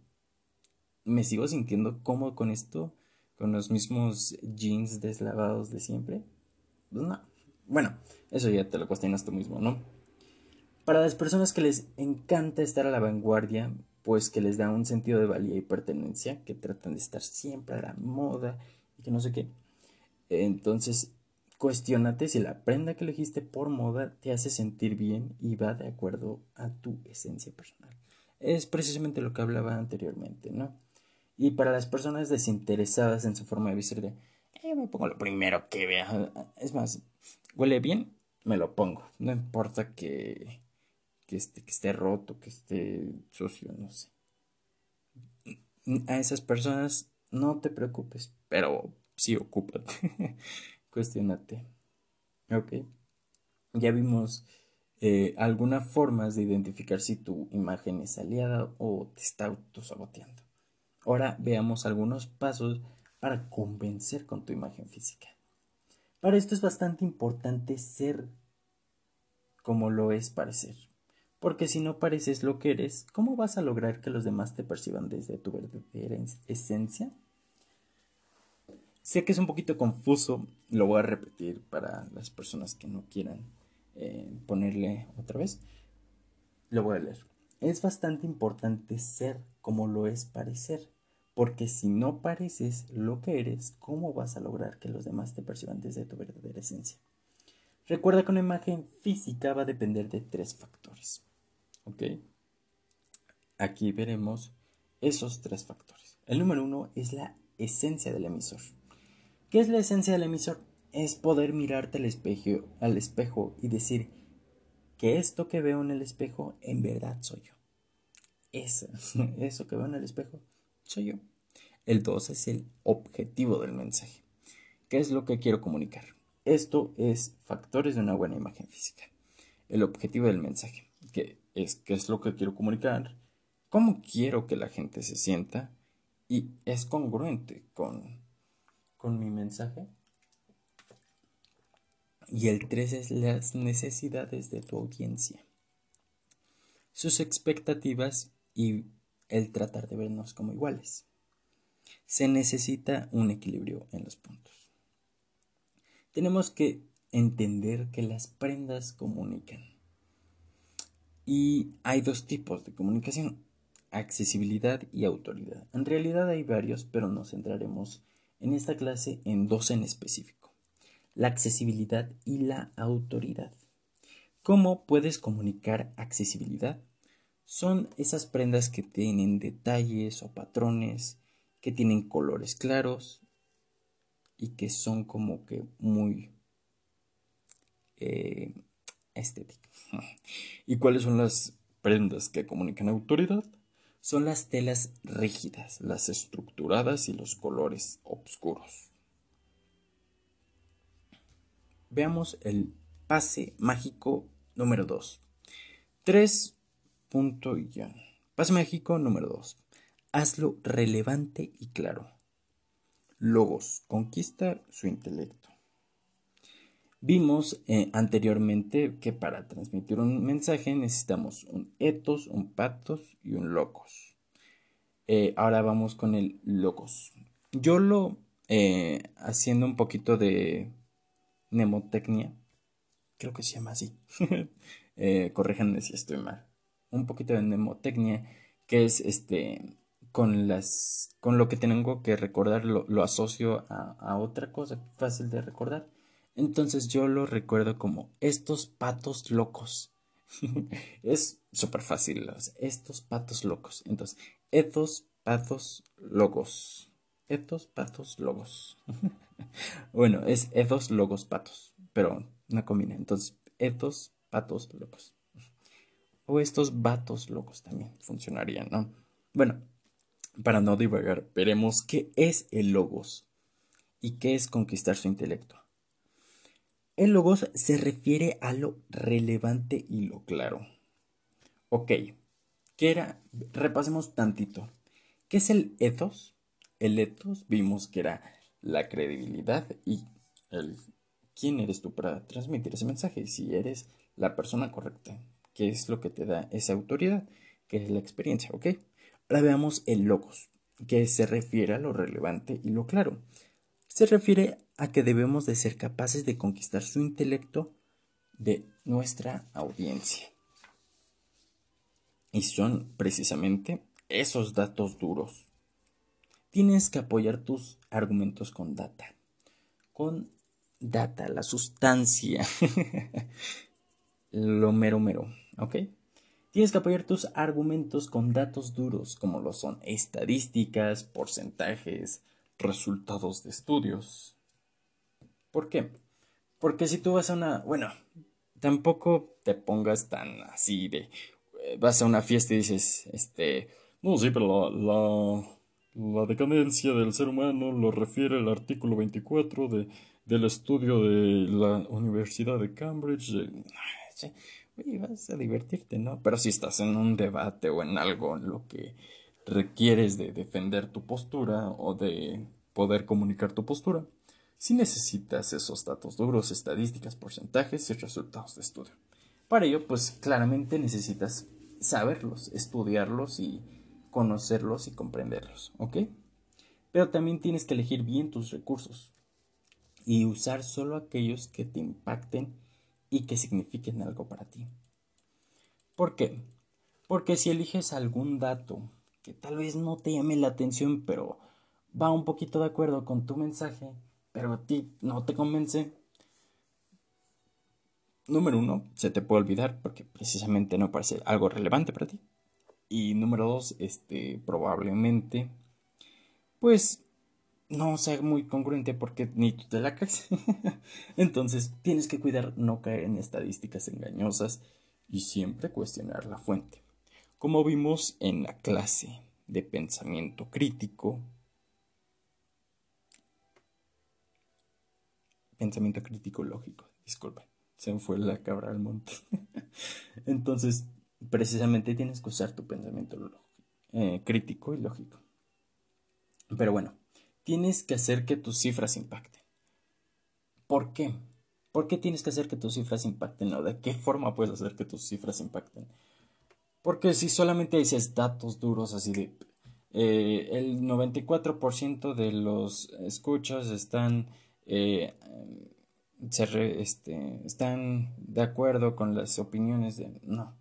¿me sigo sintiendo cómodo con esto? con los mismos jeans deslavados de siempre? Pues no. Bueno, eso ya te lo cuestionas tú mismo, ¿no? Para las personas que les encanta estar a la vanguardia, pues que les da un sentido de valía y pertenencia, que tratan de estar siempre a la moda y que no sé qué. Entonces, cuestionate si la prenda que elegiste por moda te hace sentir bien y va de acuerdo a tu esencia personal. Es precisamente lo que hablaba anteriormente, ¿no? Y para las personas desinteresadas en su forma de vestir, de, eh, me pongo lo primero que vea. Es más, huele bien, me lo pongo. No importa que, que, esté, que esté roto, que esté sucio, no sé. A esas personas no te preocupes, pero sí ocúpate. Cuestionate. Ok. Ya vimos eh, algunas formas de identificar si tu imagen es aliada o te está autosaboteando. Ahora veamos algunos pasos para convencer con tu imagen física. Para esto es bastante importante ser como lo es parecer. Porque si no pareces lo que eres, ¿cómo vas a lograr que los demás te perciban desde tu verdadera esencia? Sé que es un poquito confuso, lo voy a repetir para las personas que no quieran eh, ponerle otra vez. Lo voy a leer. Es bastante importante ser como lo es parecer, porque si no pareces lo que eres, ¿cómo vas a lograr que los demás te perciban desde tu verdadera esencia? Recuerda que una imagen física va a depender de tres factores. ¿Ok? Aquí veremos esos tres factores. El número uno es la esencia del emisor. ¿Qué es la esencia del emisor? Es poder mirarte al espejo, y decir, que esto que veo en el espejo en verdad soy yo. Eso, eso que veo en el espejo soy yo. El 2 es el objetivo del mensaje. ¿Qué es lo que quiero comunicar? Esto es factores de una buena imagen física. El objetivo del mensaje, que es qué es lo que quiero comunicar, cómo quiero que la gente se sienta y es congruente con, con mi mensaje y el 3 es las necesidades de tu audiencia, sus expectativas y el tratar de vernos como iguales. Se necesita un equilibrio en los puntos. Tenemos que entender que las prendas comunican. Y hay dos tipos de comunicación, accesibilidad y autoridad. En realidad hay varios, pero nos centraremos en esta clase en dos en específico la accesibilidad y la autoridad. ¿Cómo puedes comunicar accesibilidad? Son esas prendas que tienen detalles o patrones, que tienen colores claros y que son como que muy eh, estéticas. ¿Y cuáles son las prendas que comunican autoridad? Son las telas rígidas, las estructuradas y los colores oscuros. Veamos el pase mágico número 2. 3. Punto y Pase mágico número 2. Hazlo relevante y claro. Logos. Conquista su intelecto. Vimos eh, anteriormente que para transmitir un mensaje necesitamos un ethos, un pathos y un logos. Eh, ahora vamos con el logos. Yo lo eh, haciendo un poquito de mnemotecnia, creo que se llama así, corríjanme si estoy mal, un poquito de mnemotecnia, que es este, con las, con lo que tengo que recordar, lo, asocio a, otra cosa fácil de recordar. Entonces yo lo recuerdo como estos patos locos. es súper fácil, estos patos locos. Entonces, estos patos locos. Estos patos logos. bueno, es ethos logos patos, pero no combina. Entonces, ethos patos locos. O estos vatos locos también funcionarían, ¿no? Bueno, para no divagar, veremos qué es el logos y qué es conquistar su intelecto. El logos se refiere a lo relevante y lo claro. Ok, ¿qué era? Repasemos tantito. ¿Qué es el ethos? el ethos vimos que era la credibilidad y el quién eres tú para transmitir ese mensaje, si eres la persona correcta, qué es lo que te da esa autoridad, que es la experiencia, ¿ok? Ahora veamos el logos, que se refiere a lo relevante y lo claro. Se refiere a que debemos de ser capaces de conquistar su intelecto de nuestra audiencia. Y son precisamente esos datos duros tienes que apoyar tus argumentos con data. Con data, la sustancia. lo mero mero, ¿ok? Tienes que apoyar tus argumentos con datos duros, como lo son estadísticas, porcentajes, resultados de estudios. ¿Por qué? Porque si tú vas a una... Bueno, tampoco te pongas tan así de... Eh, vas a una fiesta y dices, este... No, sí, pero la la decadencia del ser humano lo refiere el artículo 24 de, del estudio de la Universidad de Cambridge. Vas a divertirte, ¿no? Pero si estás en un debate o en algo en lo que requieres de defender tu postura o de poder comunicar tu postura, si necesitas esos datos duros, estadísticas, porcentajes y resultados de estudio. Para ello, pues claramente necesitas saberlos, estudiarlos y conocerlos y comprenderlos, ¿ok? Pero también tienes que elegir bien tus recursos y usar solo aquellos que te impacten y que signifiquen algo para ti. ¿Por qué? Porque si eliges algún dato que tal vez no te llame la atención, pero va un poquito de acuerdo con tu mensaje, pero a ti no te convence, número uno, se te puede olvidar porque precisamente no parece algo relevante para ti. Y número dos, este, probablemente, pues, no sea muy congruente porque ni tú te la crees. Entonces, tienes que cuidar no caer en estadísticas engañosas y siempre cuestionar la fuente. Como vimos en la clase de pensamiento crítico, pensamiento crítico lógico, disculpa, se me fue la cabra al monte. Entonces, precisamente tienes que usar tu pensamiento eh, crítico y lógico. Pero bueno, tienes que hacer que tus cifras impacten. ¿Por qué? ¿Por qué tienes que hacer que tus cifras impacten? ¿O de qué forma puedes hacer que tus cifras impacten? Porque si solamente dices datos duros así de eh, el 94% de los escuchas están eh, este, están de acuerdo con las opiniones de no.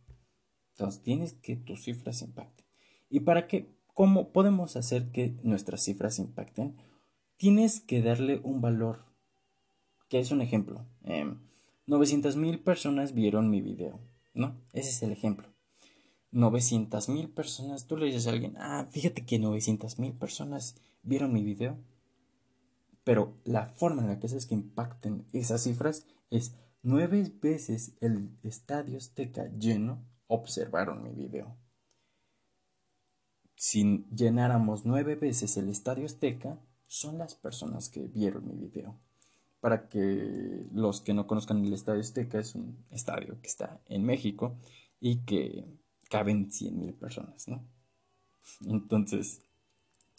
Entonces tienes que tus cifras impacten. ¿Y para qué? ¿Cómo podemos hacer que nuestras cifras impacten? Tienes que darle un valor. Que es un ejemplo. Eh, em, 900 mil personas vieron mi video. ¿No? Ese es el ejemplo. 900 mil personas. Tú le dices a alguien, ah, fíjate que 900 mil personas vieron mi video. Pero la forma en la que haces que impacten esas cifras es nueve veces el estadio Azteca lleno observaron mi video. Si llenáramos nueve veces el estadio Azteca, son las personas que vieron mi video. Para que los que no conozcan el estadio Azteca, es un estadio que está en México y que caben 100 mil personas, ¿no? Entonces,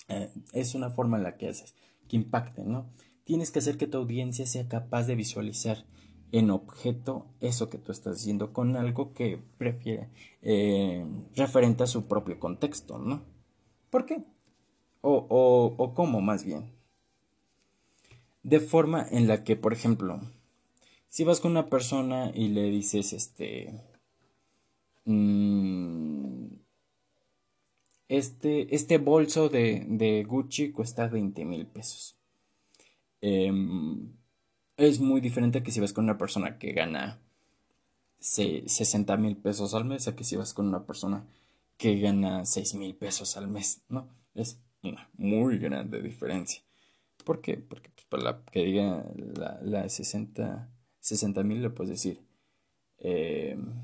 eh, es una forma en la que haces que impacten, ¿no? Tienes que hacer que tu audiencia sea capaz de visualizar en objeto eso que tú estás diciendo con algo que prefiere eh, referente a su propio contexto, ¿no? ¿Por qué? O, o, o cómo más bien. De forma en la que, por ejemplo, si vas con una persona y le dices, este, mm, este, este bolso de, Gucci cuesta 20 mil pesos. Em, es muy diferente que si vas con una persona que gana 60 mil pesos al mes a que si vas con una persona que gana 6 mil pesos al mes, ¿no? Es una muy grande diferencia. ¿Por qué? Porque pues, para la que diga la, la 60 mil le puedes decir em,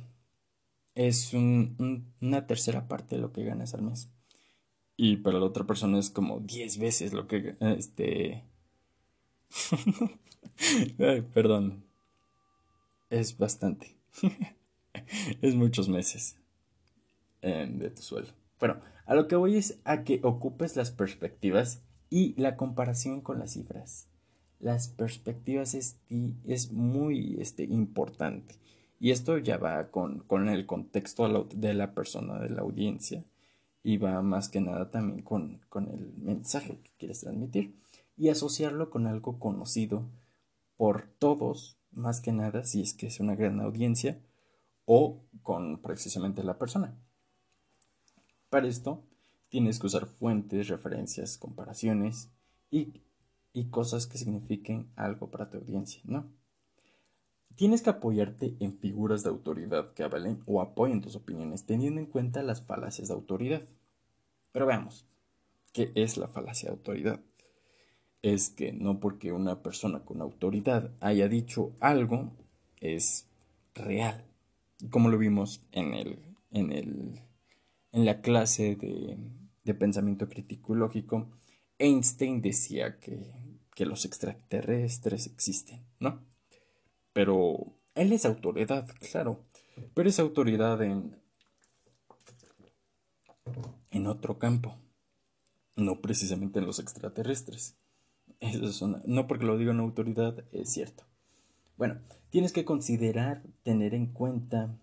es una tercera parte de lo que ganas al mes y para la otra persona es como 10 veces lo que este perdón. Es bastante. Es muchos meses em, de tu sueldo. Bueno a lo que voy es a que ocupes las perspectivas y la comparación con las cifras. Las perspectivas es, muy este, importante. Y esto ya va con, con el contexto de la persona de la audiencia. Y va más que nada también con, el mensaje que quieres transmitir y asociarlo con algo conocido por todos, más que nada si es que es una gran audiencia o con precisamente la persona. Para esto tienes que usar fuentes, referencias, comparaciones y, y cosas que signifiquen algo para tu audiencia, ¿no? Tienes que apoyarte en figuras de autoridad que avalen o apoyen tus opiniones teniendo en cuenta las falacias de autoridad. Pero veamos, ¿qué es la falacia de autoridad? Es que no porque una persona con autoridad haya dicho algo es real. Como lo vimos en el, en el, en la clase de, pensamiento crítico y lógico, Einstein decía que, que los extraterrestres existen, ¿no? Pero él es autoridad, claro. Pero es autoridad en, en otro campo, no precisamente en los extraterrestres. Eso es no porque lo diga una autoridad, es cierto. Bueno, tienes que considerar, tener en cuenta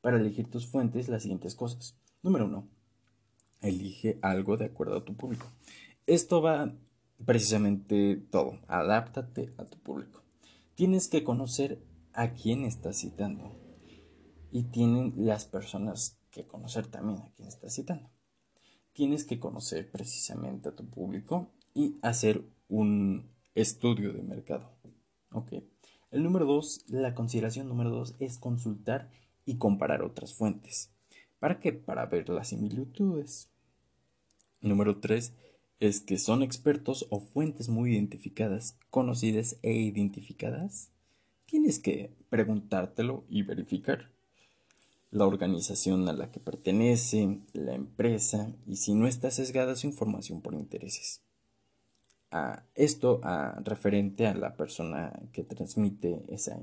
para elegir tus fuentes las siguientes cosas. Número uno, elige algo de acuerdo a tu público. Esto va precisamente todo, adáptate a tu público. Tienes que conocer a quién estás citando y tienen las personas que conocer también a quién estás citando. Tienes que conocer precisamente a tu público y hacer un estudio de mercado. Ok. El número dos, la consideración número dos es consultar y comparar otras fuentes. ¿Para qué? Para ver las similitudes. Número tres es que son expertos o fuentes muy identificadas, conocidas e identificadas. Tienes que preguntártelo y verificar la organización a la que pertenece, la empresa y si no está sesgada su información por intereses. Esto a, referente a la persona que transmite esa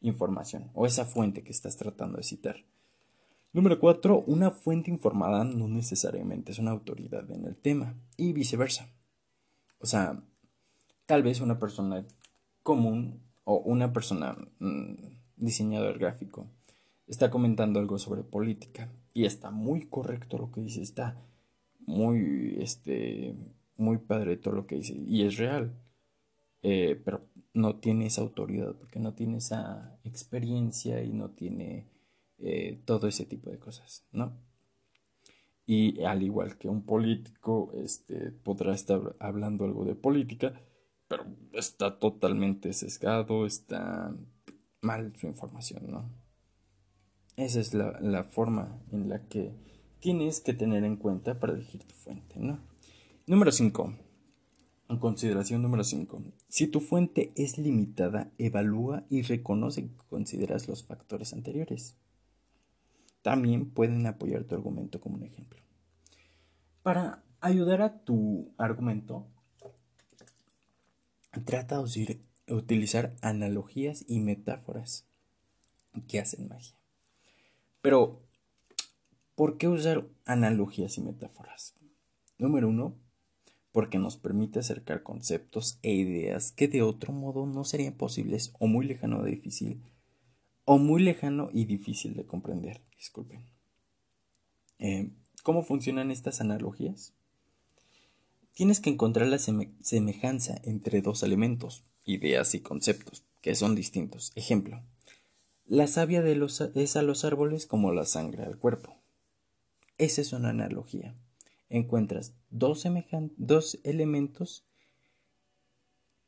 información o esa fuente que estás tratando de citar. Número 4. Una fuente informada no necesariamente es una autoridad en el tema y viceversa. O sea, tal vez una persona común o una persona mm, diseñador gráfico está comentando algo sobre política y está muy correcto lo que dice, está muy, este, muy padre todo lo que dice y es real, eh, pero no tiene esa autoridad porque no tiene esa experiencia y no tiene eh, todo ese tipo de cosas, ¿no? Y al igual que un político, este, podrá estar hablando algo de política, pero está totalmente sesgado, está mal su información, ¿no? Esa es la, la forma en la que tienes que tener en cuenta para elegir tu fuente, ¿no? Número 5. En consideración número 5. Si tu fuente es limitada, evalúa y reconoce que consideras los factores anteriores. También pueden apoyar tu argumento como un ejemplo. Para ayudar a tu argumento, trata de utilizar analogías y metáforas que hacen magia. Pero, ¿por qué usar analogías y metáforas? Número uno, porque nos permite acercar conceptos e ideas que de otro modo no serían posibles o muy lejano difícil o muy lejano y difícil de comprender. Disculpen. Eh, ¿Cómo funcionan estas analogías? Tienes que encontrar la semejanza entre dos elementos, ideas y conceptos, que son distintos. Ejemplo, la savia de los, es a los árboles como la sangre al cuerpo. Esa es una analogía. Encuentras dos, dos elementos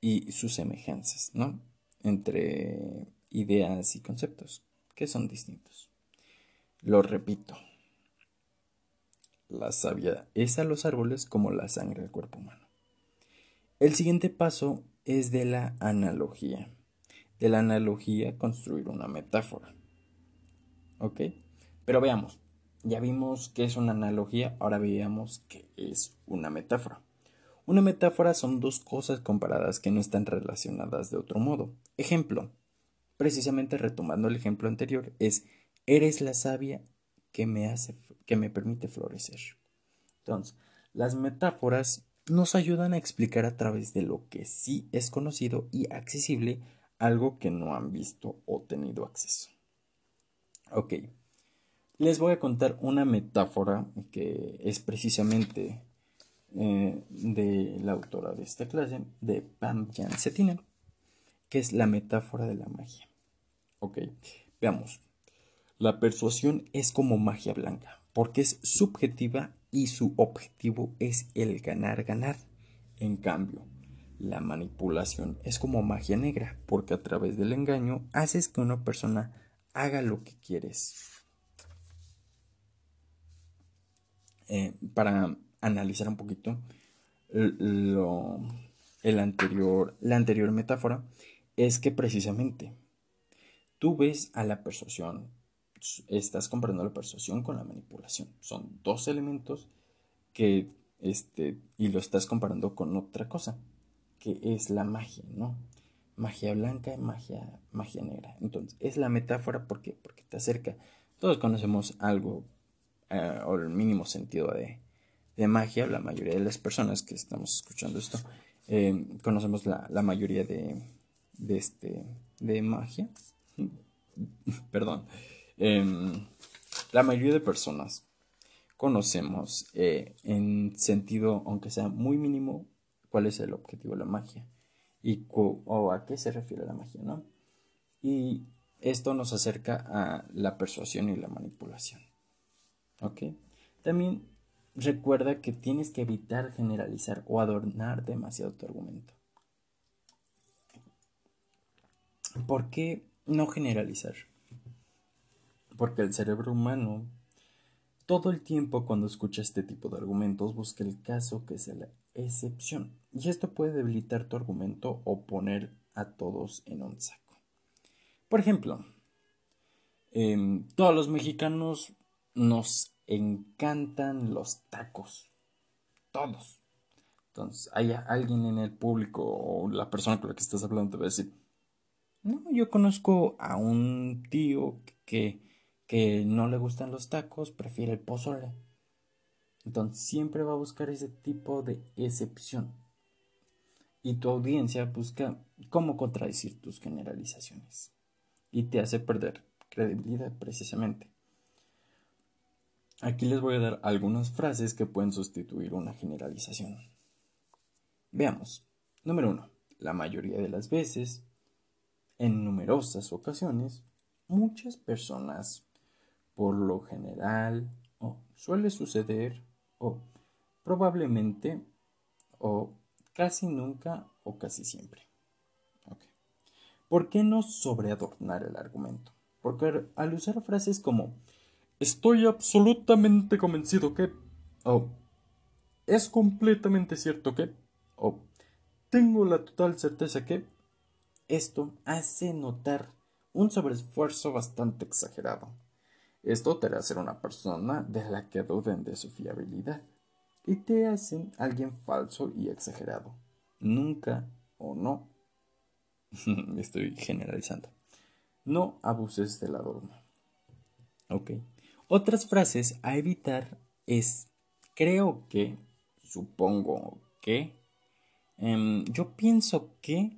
y sus semejanzas, ¿no? Entre ideas y conceptos, que son distintos. Lo repito. La savia es a los árboles como la sangre al cuerpo humano. El siguiente paso es de la analogía de la analogía construir una metáfora. ¿Ok? Pero veamos, ya vimos que es una analogía, ahora veamos que es una metáfora. Una metáfora son dos cosas comparadas que no están relacionadas de otro modo. Ejemplo, precisamente retomando el ejemplo anterior, es eres la savia que me hace que me permite florecer. Entonces, las metáforas nos ayudan a explicar a través de lo que sí es conocido y accesible algo que no han visto o tenido acceso. Ok, les voy a contar una metáfora que es precisamente eh, de la autora de esta clase, de Pam Jan Cetina, que es la metáfora de la magia. Ok, veamos. La persuasión es como magia blanca, porque es subjetiva y su objetivo es el ganar-ganar. En cambio, la manipulación es como magia negra, porque a través del engaño haces que una persona haga lo que quieres. Eh, para analizar un poquito el anterior, la anterior metáfora, es que precisamente tú ves a la persuasión, estás comparando la persuasión con la manipulación. Son dos elementos que, este, y lo estás comparando con otra cosa que es la magia, ¿no? Magia blanca y magia, magia negra. Entonces, es la metáfora ¿por porque te acerca. Todos conocemos algo eh, o el mínimo sentido de, de, magia. La mayoría de las personas que estamos escuchando esto eh, conocemos la, la, mayoría de, este, de magia. Perdón. Em, la mayoría de personas conocemos eh, en sentido, aunque sea muy mínimo, cuál es el objetivo de la magia y o a qué se refiere la magia, ¿no? Y esto nos acerca a la persuasión y la manipulación. ¿Ok? También recuerda que tienes que evitar generalizar o adornar demasiado tu argumento. ¿Por qué no generalizar? Porque el cerebro humano todo el tiempo cuando escucha este tipo de argumentos busca el caso que es la excepción. Y esto puede debilitar tu argumento o poner a todos en un saco. Por ejemplo, em, todos los mexicanos nos encantan los tacos. Todos. Entonces, hay alguien en el público o la persona con la que estás hablando te va a decir, no, yo conozco a un tío que que no le gustan los tacos, prefiere el pozole. Entonces siempre va a buscar ese tipo de excepción. Y tu audiencia busca cómo contradecir tus generalizaciones. Y te hace perder credibilidad precisamente. Aquí les voy a dar algunas frases que pueden sustituir una generalización. Veamos. Número uno. La mayoría de las veces, en numerosas ocasiones, muchas personas por lo general, o suele suceder, o probablemente, o casi nunca, o casi siempre. ¿Por qué no sobreadornar el argumento? Porque al usar frases como estoy absolutamente convencido que, o es completamente cierto que, o tengo la total certeza que, esto hace notar un sobreesfuerzo bastante exagerado. Esto te hará ser una persona de la que duden de su fiabilidad y te hacen alguien falso y exagerado. Nunca o no. Estoy generalizando. No abuses del adorno. Ok. Otras frases a evitar es creo que, supongo que, em, yo pienso que,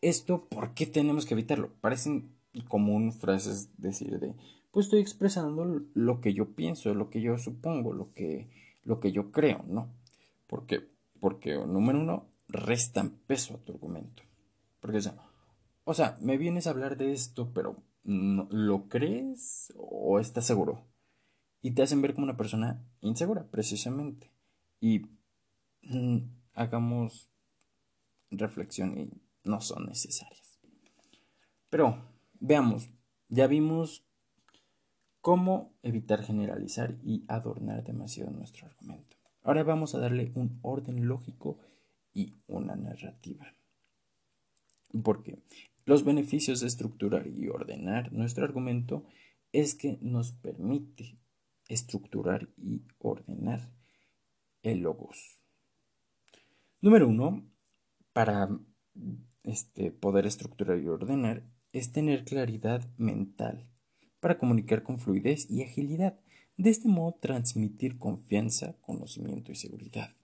esto, ¿por qué tenemos que evitarlo? Parecen común frases decir de pues estoy expresando lo que yo pienso, lo que yo supongo, lo que, lo que yo creo, ¿no? Porque, porque, número uno, restan peso a tu argumento. Porque, o sea, me vienes a hablar de esto, pero ¿lo crees o estás seguro? Y te hacen ver como una persona insegura, precisamente. Y mm, hagamos reflexión y no son necesarias. Pero, veamos, ya vimos cómo evitar generalizar y adornar demasiado nuestro argumento. Ahora vamos a darle un orden lógico y una narrativa. Porque los beneficios de estructurar y ordenar nuestro argumento es que nos permite estructurar y ordenar el logos. Número uno, para este, poder estructurar y ordenar es tener claridad mental para comunicar con fluidez y agilidad. De este modo transmitir confianza, conocimiento y seguridad.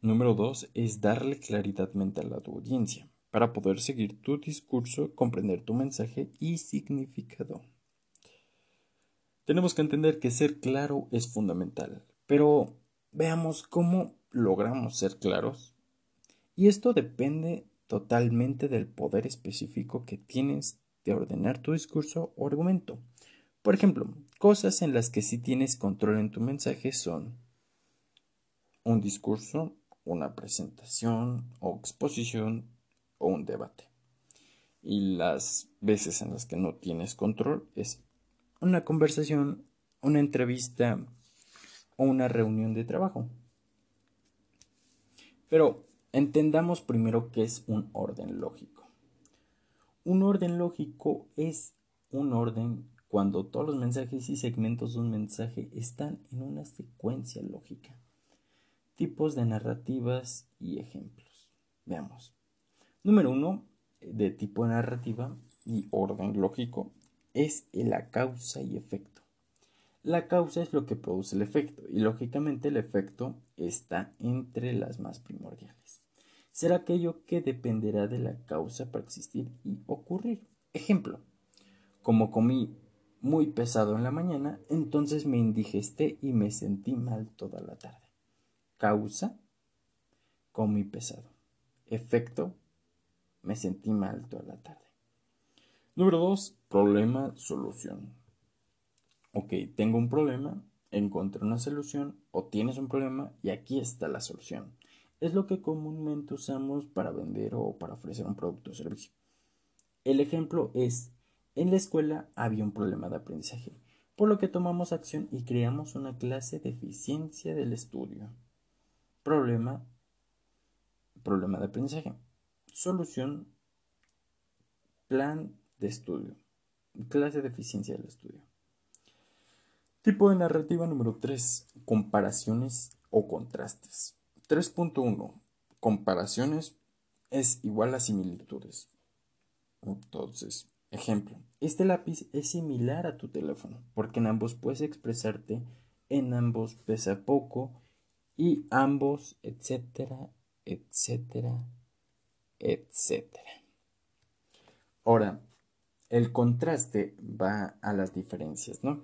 Número 2 es darle claridad mental a tu audiencia para poder seguir tu discurso, comprender tu mensaje y significado. Tenemos que entender que ser claro es fundamental, pero veamos cómo logramos ser claros. Y esto depende totalmente del poder específico que tienes de ordenar tu discurso o argumento. Por ejemplo, cosas en las que sí tienes control en tu mensaje son un discurso, una presentación o exposición o un debate. Y las veces en las que no tienes control es una conversación, una entrevista o una reunión de trabajo. Pero entendamos primero qué es un orden lógico. Un orden lógico es un orden cuando todos los mensajes y segmentos de un mensaje están en una secuencia lógica. Tipos de narrativas y ejemplos. Veamos. Número uno, de tipo narrativa y orden lógico, es la causa y efecto. La causa es lo que produce el efecto y lógicamente el efecto está entre las más primordiales. Será aquello que dependerá de la causa para existir y ocurrir. Ejemplo, como comí muy pesado en la mañana, entonces me indigesté y me sentí mal toda la tarde. Causa, comí pesado. Efecto, me sentí mal toda la tarde. Número 2. Problema, solución. Ok, tengo un problema, encontré una solución o tienes un problema y aquí está la solución. Es lo que comúnmente usamos para vender o para ofrecer un producto o servicio. El ejemplo es, en la escuela había un problema de aprendizaje, por lo que tomamos acción y creamos una clase de eficiencia del estudio. Problema, problema de aprendizaje. Solución, plan de estudio. Clase de eficiencia del estudio. Tipo de narrativa número 3. Comparaciones o contrastes. 3.1. Comparaciones es igual a similitudes. Entonces, ejemplo, este lápiz es similar a tu teléfono, porque en ambos puedes expresarte, en ambos pesa poco, y ambos, etcétera, etcétera, etcétera. Ahora, el contraste va a las diferencias, ¿no?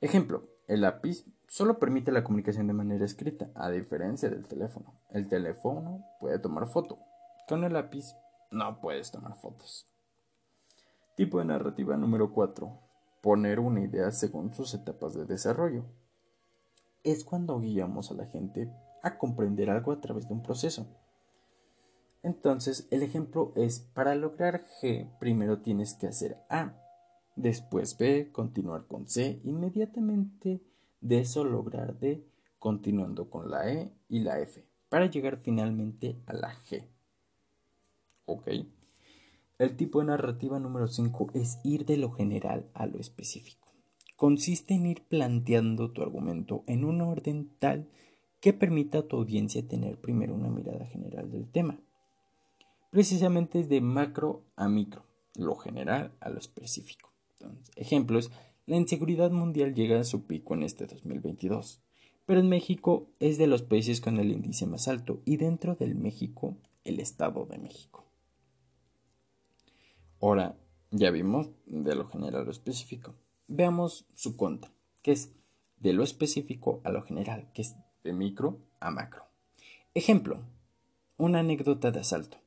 Ejemplo, el lápiz solo permite la comunicación de manera escrita, a diferencia del teléfono. El teléfono puede tomar foto. Con el lápiz no puedes tomar fotos. Tipo de narrativa número 4. Poner una idea según sus etapas de desarrollo. Es cuando guiamos a la gente a comprender algo a través de un proceso. Entonces, el ejemplo es, para lograr G, primero tienes que hacer A, después B, continuar con C, inmediatamente de eso lograr D, continuando con la E y la F, para llegar finalmente a la G. ¿Ok? El tipo de narrativa número 5 es ir de lo general a lo específico. Consiste en ir planteando tu argumento en un orden tal que permita a tu audiencia tener primero una mirada general del tema. Precisamente es de macro a micro, lo general a lo específico. ejemplos, la inseguridad mundial llega a su pico en este 2022, pero en México es de los países con el índice más alto y dentro del México el Estado de México. Ahora, ya vimos de lo general a lo específico. Veamos su contra, que es de lo específico a lo general, que es de micro a macro. Ejemplo, una anécdota de asalto.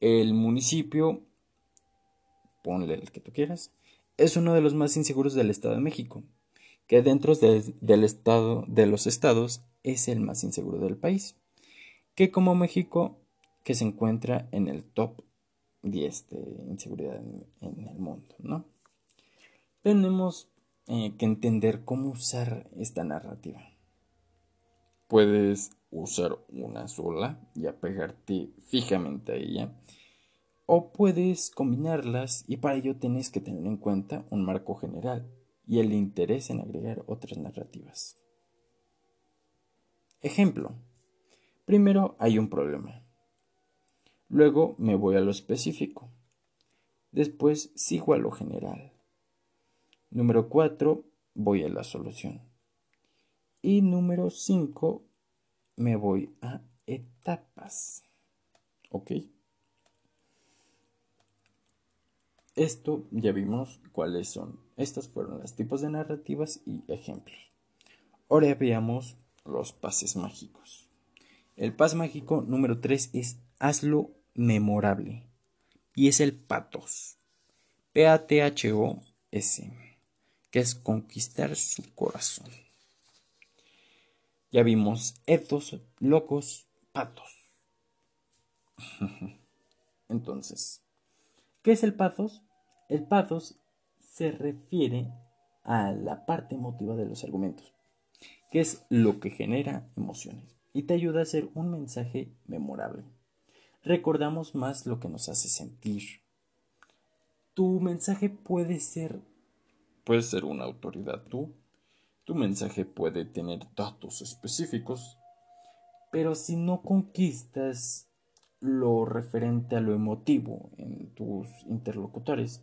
El municipio, ponle el que tú quieras, es uno de los más inseguros del Estado de México, que dentro del estado de los estados es el más inseguro del país, que como México que se encuentra en el top 10 de inseguridad en, el mundo, ¿no? Tenemos eh, que entender cómo usar esta narrativa. Puedes usar una sola y apegarte fijamente a ella, o puedes combinarlas y para ello tienes que tener en cuenta un marco general y el interés en agregar otras narrativas. Ejemplo. Primero hay un problema. Luego me voy a lo específico. Después sigo a lo general. Número 4. Voy a la solución. Y número 5. Me voy a etapas. ¿Ok? Esto ya vimos cuáles son. Estas fueron los tipos de narrativas y ejemplos. Ahora veamos los pases mágicos. El pase mágico número 3 es hazlo memorable. Y es el patos. P-A-T-H-O-S. Que es conquistar su corazón. Ya vimos etos, locos, patos. Entonces, ¿qué es el patos? El patos se refiere a la parte emotiva de los argumentos, que es lo que genera emociones y te ayuda a hacer un mensaje memorable. Recordamos más lo que nos hace sentir. Tu mensaje puede ser puede ser una autoridad tú. Tu mensaje puede tener datos específicos, pero si no conquistas lo referente a lo emotivo en tus interlocutores,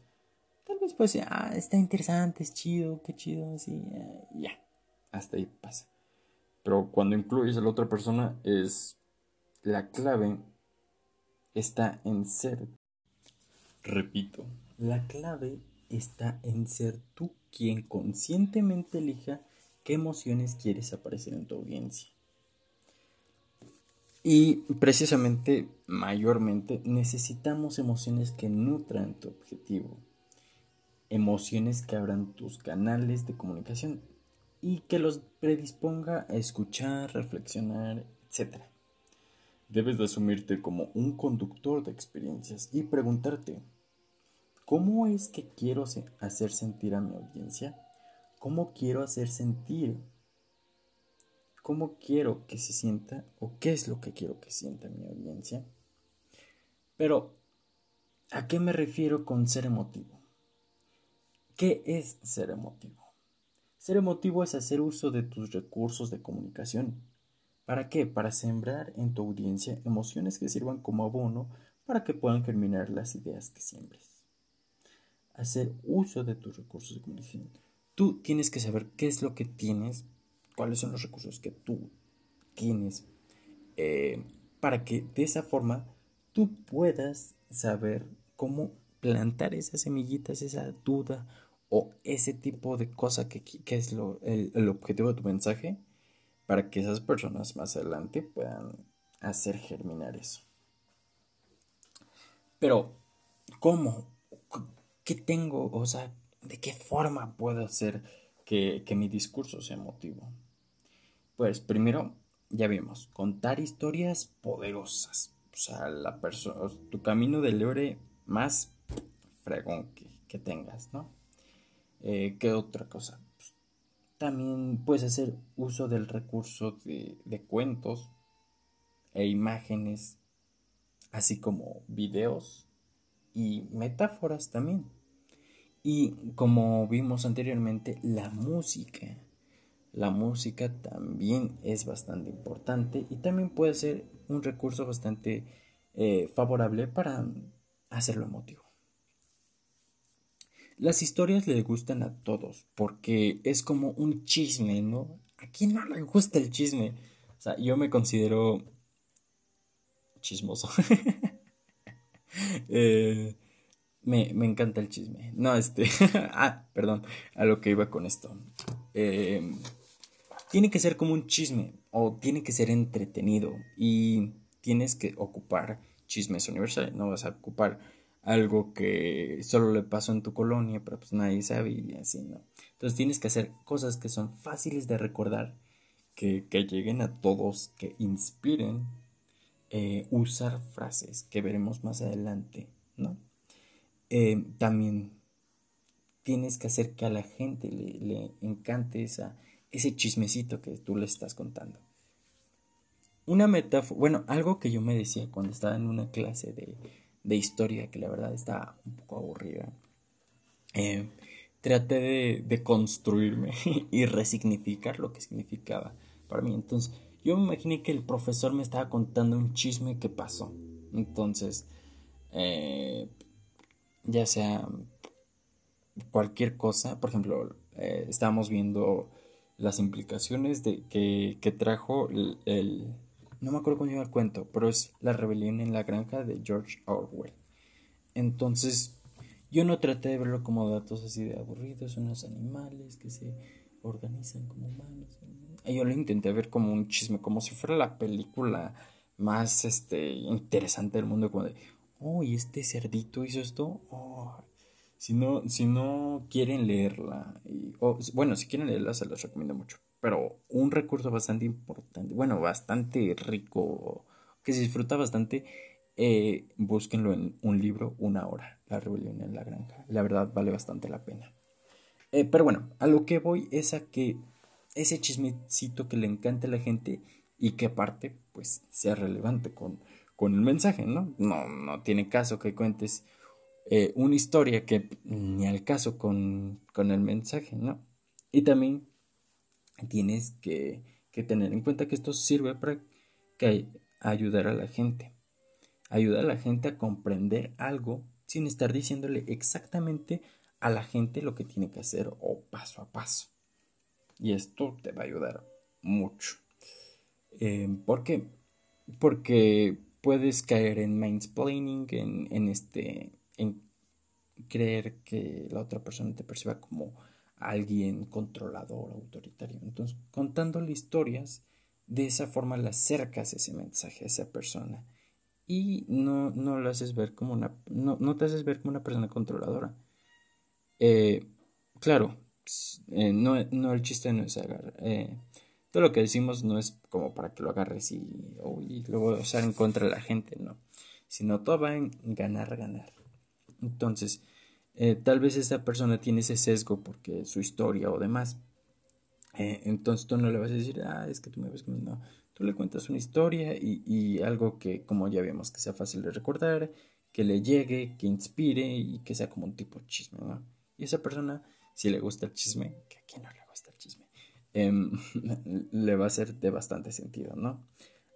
después, ah, está interesante, es chido, qué chido, así, eh, ya, hasta ahí pasa. Pero cuando incluyes a la otra persona es la clave está en ser. Repito, la clave está en ser tú quien conscientemente elija qué emociones quieres aparecer en tu audiencia. Y precisamente, mayormente, necesitamos emociones que nutran tu objetivo. Emociones que abran tus canales de comunicación y que los predisponga a escuchar, reflexionar, etc. Debes de asumirte como un conductor de experiencias y preguntarte, ¿cómo es que quiero hacer sentir a mi audiencia? ¿Cómo quiero hacer sentir cómo quiero que se sienta o qué es lo que quiero que sienta mi audiencia. Pero, ¿a qué me refiero con ser emotivo? ¿Qué es ser emotivo? Ser emotivo es hacer uso de tus recursos de comunicación. ¿Para qué? Para sembrar en tu audiencia emociones que sirvan como abono para que puedan germinar las ideas que siembres. Hacer uso de tus recursos de comunicación. Tú tienes que saber qué es lo que tienes cuáles son los recursos que tú tienes eh, para que de esa forma tú puedas saber cómo plantar esas semillitas, esa duda o ese tipo de cosa que, es lo, el, objetivo de tu mensaje para que esas personas más adelante puedan hacer germinar eso. Pero, ¿cómo? ¿Qué tengo? O sea, ¿de qué forma puedo hacer que, que mi discurso sea emotivo? Pues primero, ya vimos, contar historias poderosas. O sea, la persona, tu camino del héroe más fregón que, tengas, ¿no? Eh, ¿Qué otra cosa? Pues, también puedes hacer uso del recurso de, de cuentos e imágenes, así como videos y metáforas también. Y como vimos anteriormente, la música la música también es bastante importante y también puede ser un recurso bastante eh, favorable para hacerlo emotivo. Las historias le gustan a todos porque es como un chisme, ¿no? ¿A quién no le gusta el chisme? O sea, yo me considero chismoso. Eh, me, me, encanta el chisme. No, este. ah, perdón. A lo que iba con esto. Eh, tiene que ser como un chisme o tiene que ser entretenido y tienes que ocupar chismes universales, no vas a ocupar algo que solo le pasó en tu colonia, pero pues nadie sabe y así, ¿no? Entonces tienes que hacer cosas que son fáciles de recordar, que, lleguen a todos, que inspiren, eh, usar frases que veremos más adelante, ¿no? Eh, también tienes que hacer que a la gente le, le encante esa ese chismecito que tú le estás contando. Una metáfora, bueno, algo que yo me decía cuando estaba en una clase de, historia, que la verdad estaba un poco aburrida. Eh, traté de, construirme y resignificar lo que significaba para mí. Entonces, yo me imaginé que el profesor me estaba contando un chisme que pasó. Entonces, eh, ya sea cualquier cosa, por ejemplo, eh, estábamos viendo las implicaciones de que, trajo el, no me acuerdo cómo se el cuento, pero es la rebelión en la granja de George Orwell. Entonces, yo no traté de verlo como datos así de aburridos, unos animales que se organizan como humanos. Yo lo intenté ver como un chisme, como si fuera la película más este interesante del mundo, como de, oh, y este cerdito hizo esto, oh, si no, si no quieren leerla, o, bueno, si quieren leerla se los recomiendo mucho. Pero un recurso bastante importante, bueno, bastante rico, que se disfruta bastante, eh, búsquenlo en un libro, una hora, La rebelión en la granja. La verdad vale bastante la pena. Eh, pero bueno, a lo que voy es a que ese chismecito que le encanta a la gente y que aparte, pues, sea relevante con, con el mensaje, ¿no? No, no tiene caso que cuentes eh, una historia que ni al caso con, el mensaje, ¿no? Y también tienes que, tener en cuenta que esto sirve para que ayudar a la gente. Ayudar a la gente a comprender algo sin estar diciéndole exactamente a la gente lo que tiene que hacer o paso a paso. Y esto te va a ayudar mucho. Eh, ¿Por qué? Porque puedes caer en mansplaining, en, en este, en creer que la otra persona te perciba como alguien controlador, autoritario. Entonces, contándole historias, de esa forma le acercas ese mensaje a esa persona y no, no lo haces ver como una, no, no te haces ver como una persona controladora. Eh, claro, eh, no, no, el chiste no es agarrar. Eh, todo lo que decimos no es como para que lo agarres y, y luego usar en contra de la gente, no. Sino todo va en ganar, ganar. Entonces, eh, tal vez esa persona tiene ese sesgo porque su historia o demás. Eh, entonces tú no le vas a decir, ah, es que tú me ves como no. Tú le cuentas una historia y, algo que, como ya vemos, que sea fácil de recordar, que le llegue, que inspire y que sea como un tipo de chisme, ¿no? Y esa persona, si le gusta el chisme, que a quién no le gusta el em, le va a ser de bastante sentido, ¿no?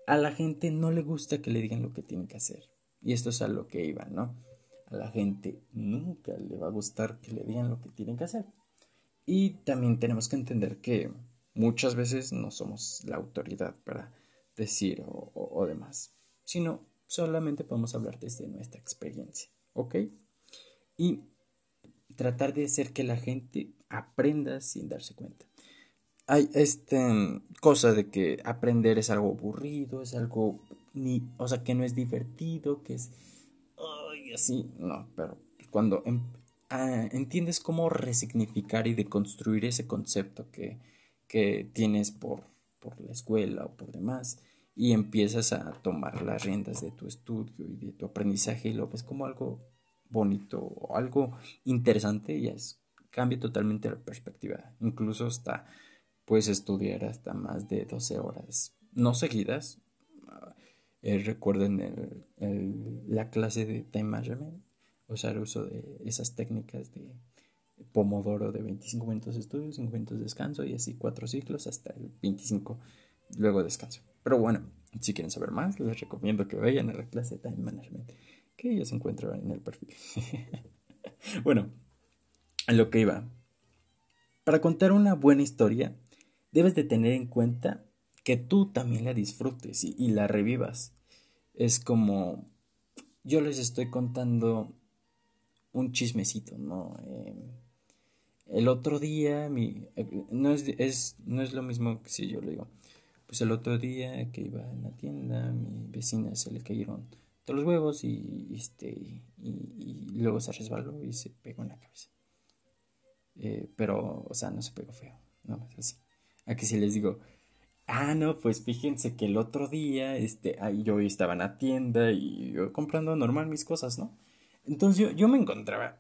A la gente no le gusta que le digan lo que tiene que hacer. Y esto es a lo que iba, ¿no? a la gente nunca le va a gustar que le digan lo que tienen que hacer. Y también tenemos que entender que muchas veces no somos la autoridad para decir o, demás, sino solamente podemos hablar desde nuestra experiencia, ¿ok? Y tratar de hacer que la gente aprenda sin darse cuenta. Hay esta cosa de que aprender es algo aburrido, es algo ni, o sea, que no es divertido, que es así, no, pero cuando em, ah, entiendes cómo resignificar y deconstruir ese concepto que, que tienes por, por la escuela o por demás, y empiezas a tomar las riendas de tu estudio y de tu aprendizaje y lo ves como algo bonito o algo interesante, ya es, cambia totalmente la perspectiva. Incluso hasta puedes estudiar hasta más de 12 horas, no seguidas, eh, recuerden el, la clase de time management, el uso de esas técnicas de Pomodoro de 25 minutos de estudio, 5 minutos de descanso y así cuatro ciclos hasta el 25 luego descanso. Pero bueno, si quieren saber más, les recomiendo que vayan a la clase de time management que ya se encuentra en el perfil. bueno, a lo que iba. Para contar una buena historia, debes de tener en cuenta que tú también la disfrutes y, la revivas. Es como yo les estoy contando un chismecito, ¿no? Em, el otro día, mi, eh, no, es, no es lo mismo que si yo le digo, pues el otro día que iba en la tienda, mi vecina se le cayeron todos los huevos y, este, y, luego se resbaló y se pegó en la cabeza. Eh, pero, o sea, no se pegó feo, no, es así. Aquí si les digo, Ah, no, pues fíjense que el otro día, este, ahí yo estaba en la tienda y yo comprando normal mis cosas, ¿no? Entonces yo, me encontraba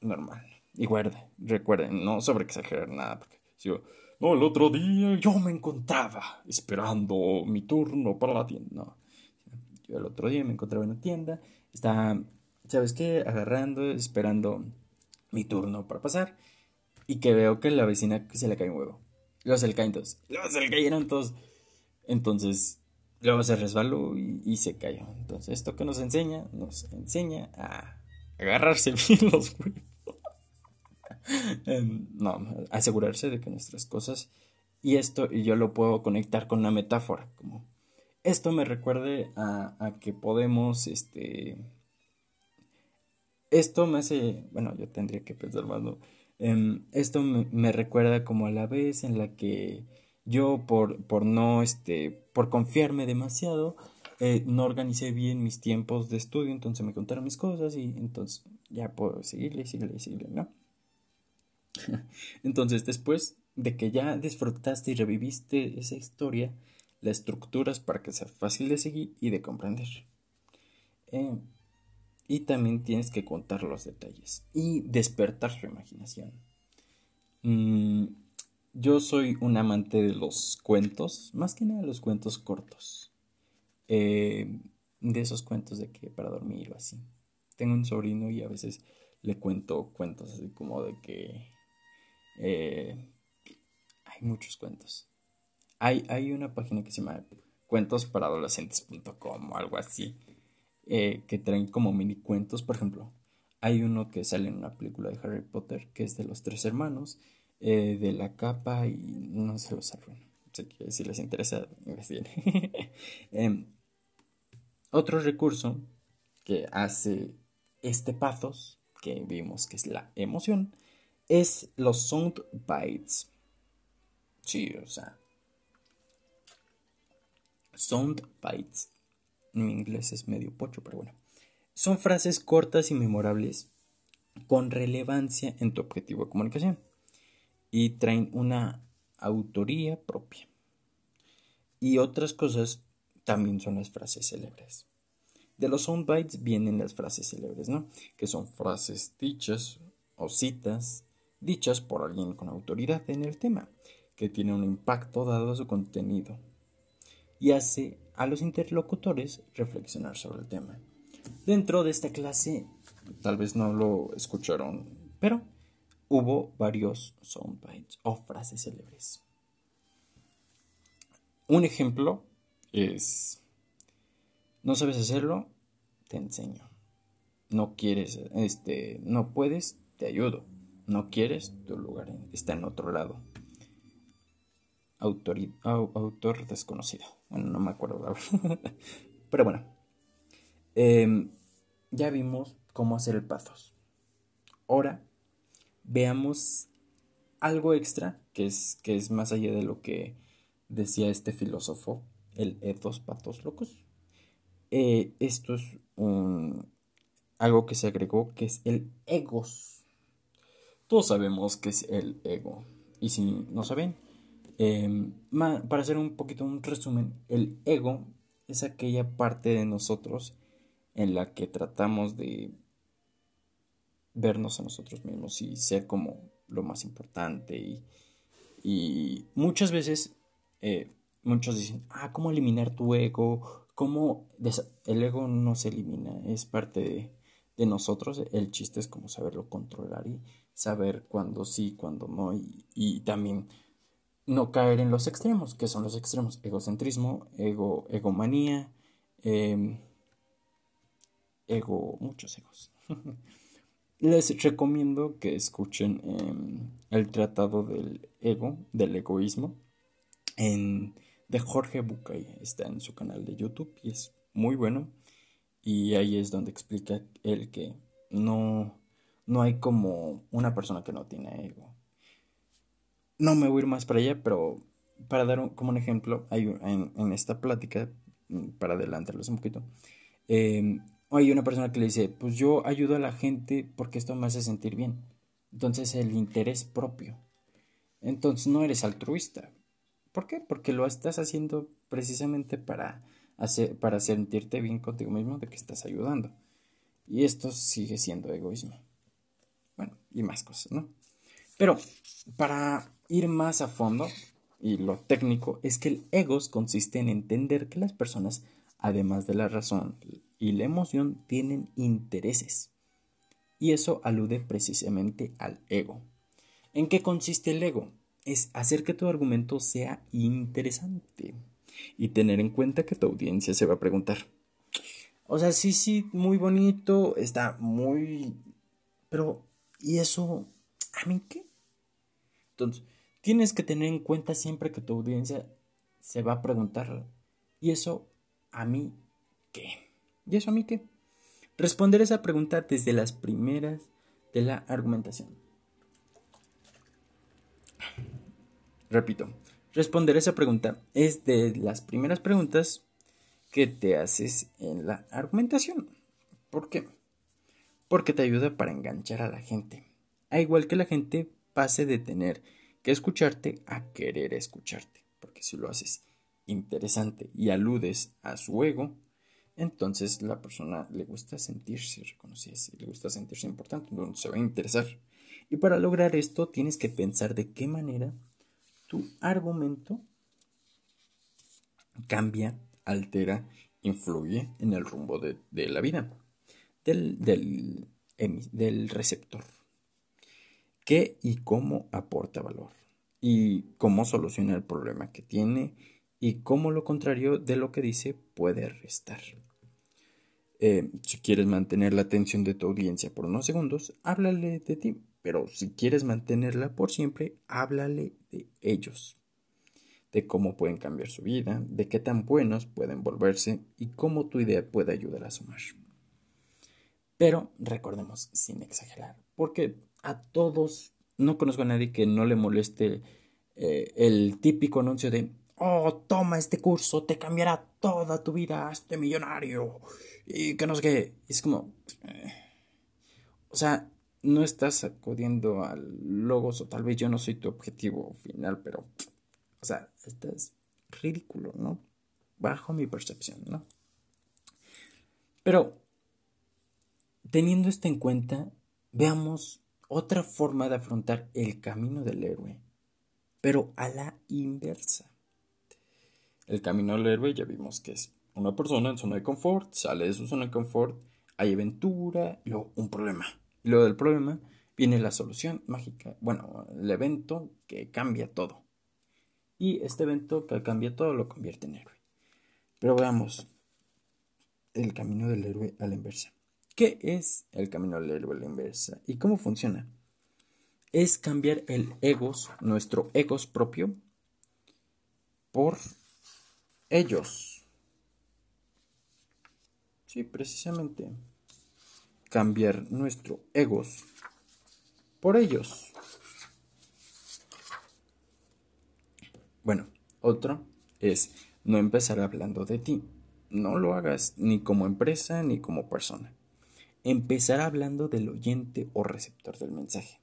normal. Y guarda, recuerden, no sobre exagerar nada, porque yo, no, el otro día yo me encontraba esperando mi turno para la tienda. No, yo el otro día me encontraba en la tienda, estaba, ¿sabes qué? Agarrando, esperando mi turno para pasar, y que veo que la vecina se le cae un huevo. Luego se le caen todos. Luego se le cayeron todos. Entonces, luego se resbaló y, se cayó. Entonces, esto que nos enseña, nos enseña a agarrarse bien los huevos. Em, no, asegurarse de que nuestras cosas. Y esto, y yo lo puedo conectar con una metáfora. Como esto me recuerde a, que podemos, este. Esto me hace. Bueno, yo tendría que pensar más. Em, esto me, recuerda como a la vez en la que yo por, por no, este, por confiarme demasiado, eh, no organicé bien mis tiempos de estudio, entonces me contaron mis cosas y entonces ya puedo seguirle, seguirle, seguirle, ¿no? entonces después de que ya disfrutaste y reviviste esa historia, la estructuras para que sea fácil de seguir y de comprender. Eh, y también tienes que contar los detalles y despertar su imaginación. Mm, yo soy un amante de los cuentos, más que nada los cuentos cortos. Eh, de esos cuentos de que para dormir o así. Tengo un sobrino y a veces le cuento cuentos así como de que eh, hay muchos cuentos. Hay, hay una página que se llama cuentosparaadolescentes.com o algo así eh, que traen como mini cuentos, por ejemplo. Hay uno que sale en una película de Harry Potter, que es de los tres hermanos, eh, de la capa y no se los arruino. Así que si les interesa, eh, otro recurso que hace este pathos, que vimos que es la emoción, es los sound bites. Sí, o sea. Sound bites. En inglés es medio pocho, pero bueno. Son frases cortas y memorables con relevancia en tu objetivo de comunicación y traen una autoría propia. Y otras cosas también son las frases célebres. De los soundbites vienen las frases célebres, ¿no? Que son frases dichas o citas dichas por alguien con autoridad en el tema, que tiene un impacto dado a su contenido y hace a los interlocutores reflexionar sobre el tema. Dentro de esta clase, tal vez no lo escucharon, pero hubo varios soundbites o frases célebres. Un ejemplo es, no sabes hacerlo, te enseño. No quieres, este, no puedes, te ayudo. No quieres, tu lugar está en otro lado. Autor desconocido. Bueno, no me acuerdo. Pero bueno. Em, ya vimos cómo hacer el pathos. Ahora veamos algo extra que es, que es más allá de lo que decía este filósofo, el ethos pathos locos. Eh, esto es un, algo que se agregó que es el egos todos sabemos que es el ego. Y si no saben, em, para hacer un poquito un resumen, el ego es aquella parte de nosotros en la que tratamos de vernos a nosotros mismos y ser como lo más importante. Y, muchas veces eh, muchos dicen, ah, ¿cómo eliminar tu ego? ¿Cómo? El ego no se elimina, es parte de, nosotros. El chiste es como saberlo controlar y saber cuándo sí, cuándo no, y, también no caer en los extremos, que son los extremos, egocentrismo, ego, egomanía, em, ego, muchos egos. Les recomiendo que escuchen em, el tratado del ego, del egoísmo, en, de Jorge Bucay, está en su canal de YouTube y es muy bueno. Y ahí es donde explica él que no, no hay como una persona que no tiene ego. No me voy a ir más para allá, pero para dar como un ejemplo, hay en, esta plática, mm, para adelantarlos un poquito, em, hay una persona que le dice, pues yo ayudo a la gente porque esto me hace sentir bien. Entonces el interés propio. Entonces no eres altruista. ¿Por qué? Porque lo estás haciendo precisamente para, hacer, para sentirte bien contigo mismo de que estás ayudando. Y esto sigue siendo egoísmo. Bueno, y más cosas, ¿no? Pero para ir más a fondo, y lo técnico, es que el egos consiste en entender que las personas, además de la razón y la emoción, tienen intereses. Y eso alude precisamente al ego. ¿En qué consiste el ego? Es hacer que tu argumento sea interesante y tener en cuenta que tu audiencia se va a preguntar. O sea, sí, sí, muy bonito, está muy... Pero ¿Y eso a mí qué? Entonces, tienes que tener en cuenta siempre que tu audiencia se va a preguntar, ¿y eso a mí qué? ¿Y eso a mí qué? Responder esa pregunta desde las primeras de la argumentación. Repito, responder esa pregunta es de las primeras preguntas que te haces en la argumentación. ¿Por qué? porque te ayuda para enganchar a la gente. A igual que la gente pase de tener que escucharte a querer escucharte, porque si lo haces interesante y aludes a su ego, entonces la persona le gusta sentirse reconocida, le gusta sentirse importante, entonces se va a interesar. Y para lograr esto tienes que pensar de qué manera tu argumento cambia, altera, influye en el rumbo de, de la vida del, del, receptor. ¿Qué y cómo aporta valor? Y cómo soluciona el problema que tiene y cómo lo contrario de lo que dice puede restar. Eh, si quieres mantener la atención de tu audiencia por unos segundos, háblale de ti. Pero si quieres mantenerla por siempre, háblale de ellos. De cómo pueden cambiar su vida, de qué tan buenos pueden volverse y cómo tu idea puede ayudar a sumar. Pero recordemos, sin exagerar, porque a todos, no conozco a nadie que no le moleste eh, el típico anuncio de, oh, toma este curso, te cambiará toda tu vida, este millonario, y que no sé qué. Es como, eh, o sea, no estás acudiendo al logos o tal vez yo no soy tu objetivo final, pero, o sea, esto es ridículo, ¿no? Bajo mi percepción, ¿no? Pero, teniendo esto en cuenta, veamos otra forma de afrontar el camino del héroe, pero a la inversa. El camino del héroe ya vimos que es una persona en zona de confort, sale de su zona de confort, hay aventura, luego un problema. Y luego del problema viene la solución mágica, bueno, el evento que cambia todo. Y este evento que cambia todo lo convierte en héroe. Pero veamos el camino del héroe a la inversa. ¿Qué es el camino a la inversa? ¿Y cómo funciona? Es cambiar el egos, nuestro egos propio, por ellos. Sí, precisamente. Cambiar nuestro egos por ellos. Bueno, otro es no empezar hablando de ti. No lo hagas ni como empresa ni como persona empezar hablando del oyente o receptor del mensaje.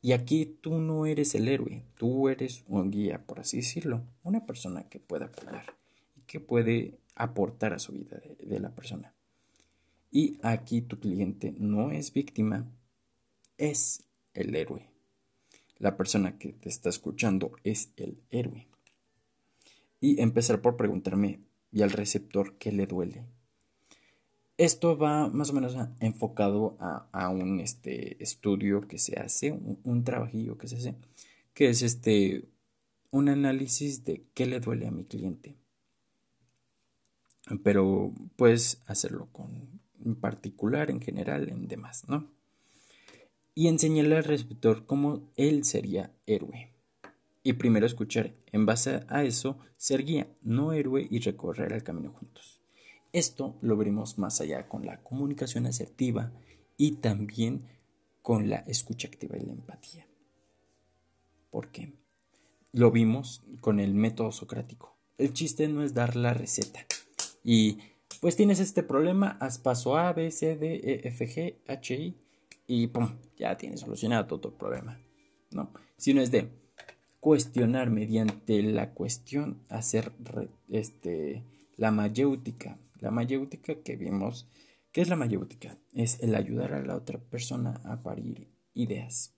Y aquí tú no eres el héroe, tú eres un guía, por así decirlo, una persona que puede apoyar y que puede aportar a su vida de, la persona. Y aquí tu cliente no es víctima, es el héroe. La persona que te está escuchando es el héroe. Y empezar por preguntarme, ¿y al receptor qué le duele? Esto va más o menos enfocado a, un este, estudio que se hace, un, trabajillo que se hace, que es este, un análisis de qué le duele a mi cliente. Pero puedes hacerlo con en particular, en general, en demás, ¿no? Y enseñarle al receptor cómo él sería héroe. Y primero escuchar, en base a eso, ser guía, no héroe y recorrer el camino juntos. Esto lo veremos más allá con la comunicación asertiva y también con la escucha activa y la empatía. ¿Por qué? Lo vimos con el método socrático. El chiste no es dar la receta. Y pues tienes este problema, haz paso A, B, C, D, E, F, G, H, I y ¡pum! Ya tienes solucionado todo tu problema. No, sino es de cuestionar mediante la cuestión, hacer este, la mayéutica, la mayéutica que vimos, ¿qué es la mayéutica? Es el ayudar a la otra persona a parir ideas.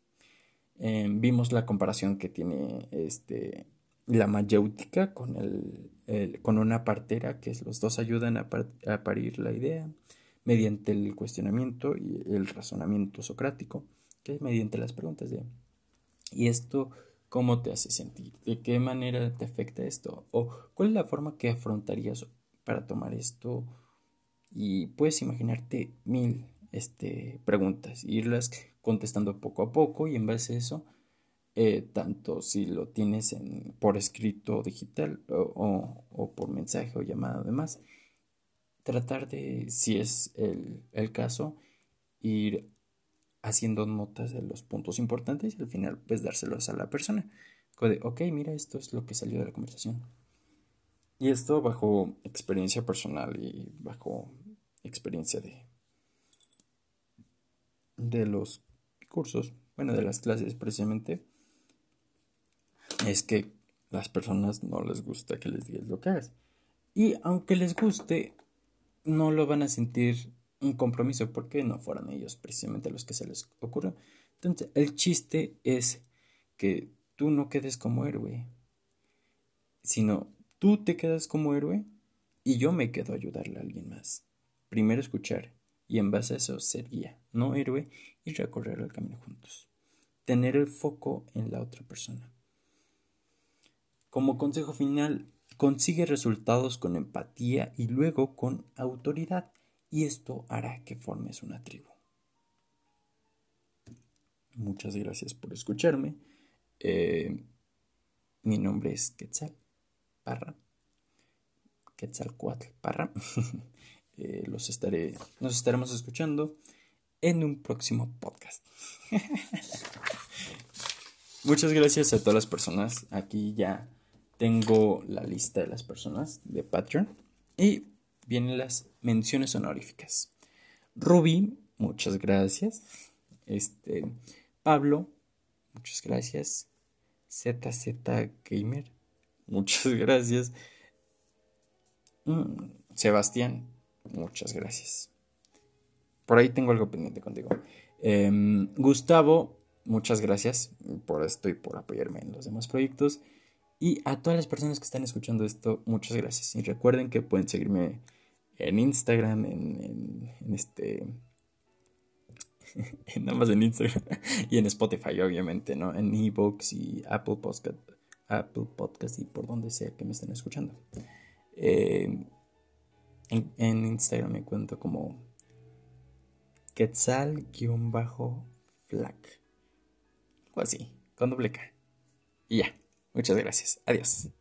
Em, vimos la comparación que tiene este, la mayéutica con, el, con una partera, que los dos ayudan a, a parir la idea mediante el cuestionamiento y el razonamiento socrático, que es mediante las preguntas de ¿y esto cómo te hace sentir? ¿De qué manera te afecta esto? ¿O cuál es la forma que afrontarías para tomar esto y puedes imaginarte mil este, preguntas, irlas contestando poco a poco y en base a eso, eh, tanto si lo tienes en, por escrito digital o, o, por mensaje o llamada además, tratar de, si es el, el caso, ir haciendo notas de los puntos importantes y al final pues dárselos a la persona. ok, mira, esto es lo que salió de la conversación. Y esto bajo experiencia personal y bajo experiencia de, de los cursos, bueno, de las clases precisamente, es que las personas no les gusta que les digas lo que hagas. Y aunque les guste, no lo van a sentir un compromiso porque no fueron ellos precisamente los que se les ocurrió. Entonces, el chiste es que tú no quedes como héroe, sino Tú te quedas como héroe y yo me quedo a ayudarle a alguien más. Primero escuchar y en base a eso ser guía, no héroe y recorrer el camino juntos. Tener el foco en la otra persona. Como consejo final, consigue resultados con empatía y luego con autoridad y esto hará que formes una tribu. Muchas gracias por escucharme. Eh, mi nombre es Quetzal Parra. Quetzalcoatl Parra. Eh, los nos estaremos escuchando en un próximo podcast. Muchas gracias a todas las personas. Aquí ya tengo la lista de las personas de Patreon. Y vienen las menciones honoríficas. Ruby, muchas gracias. Este, Pablo, muchas gracias. ZZ Gamer, muchas gracias. Mm, Sebastián, muchas gracias. Por ahí tengo algo pendiente contigo. Em, Gustavo, muchas gracias por esto y por apoyarme en los demás proyectos. Y a todas las personas que están escuchando esto, muchas gracias. Y recuerden que pueden seguirme en Instagram, en, este. nada más en Instagram y en Spotify, obviamente, ¿no? En ebooks y Apple Podcast, Apple Podcast y por donde sea que me estén escuchando. Eh, en, Instagram me cuento como Quetzal-Flac. O así, con doble. Y ya. Muchas gracias. Adiós.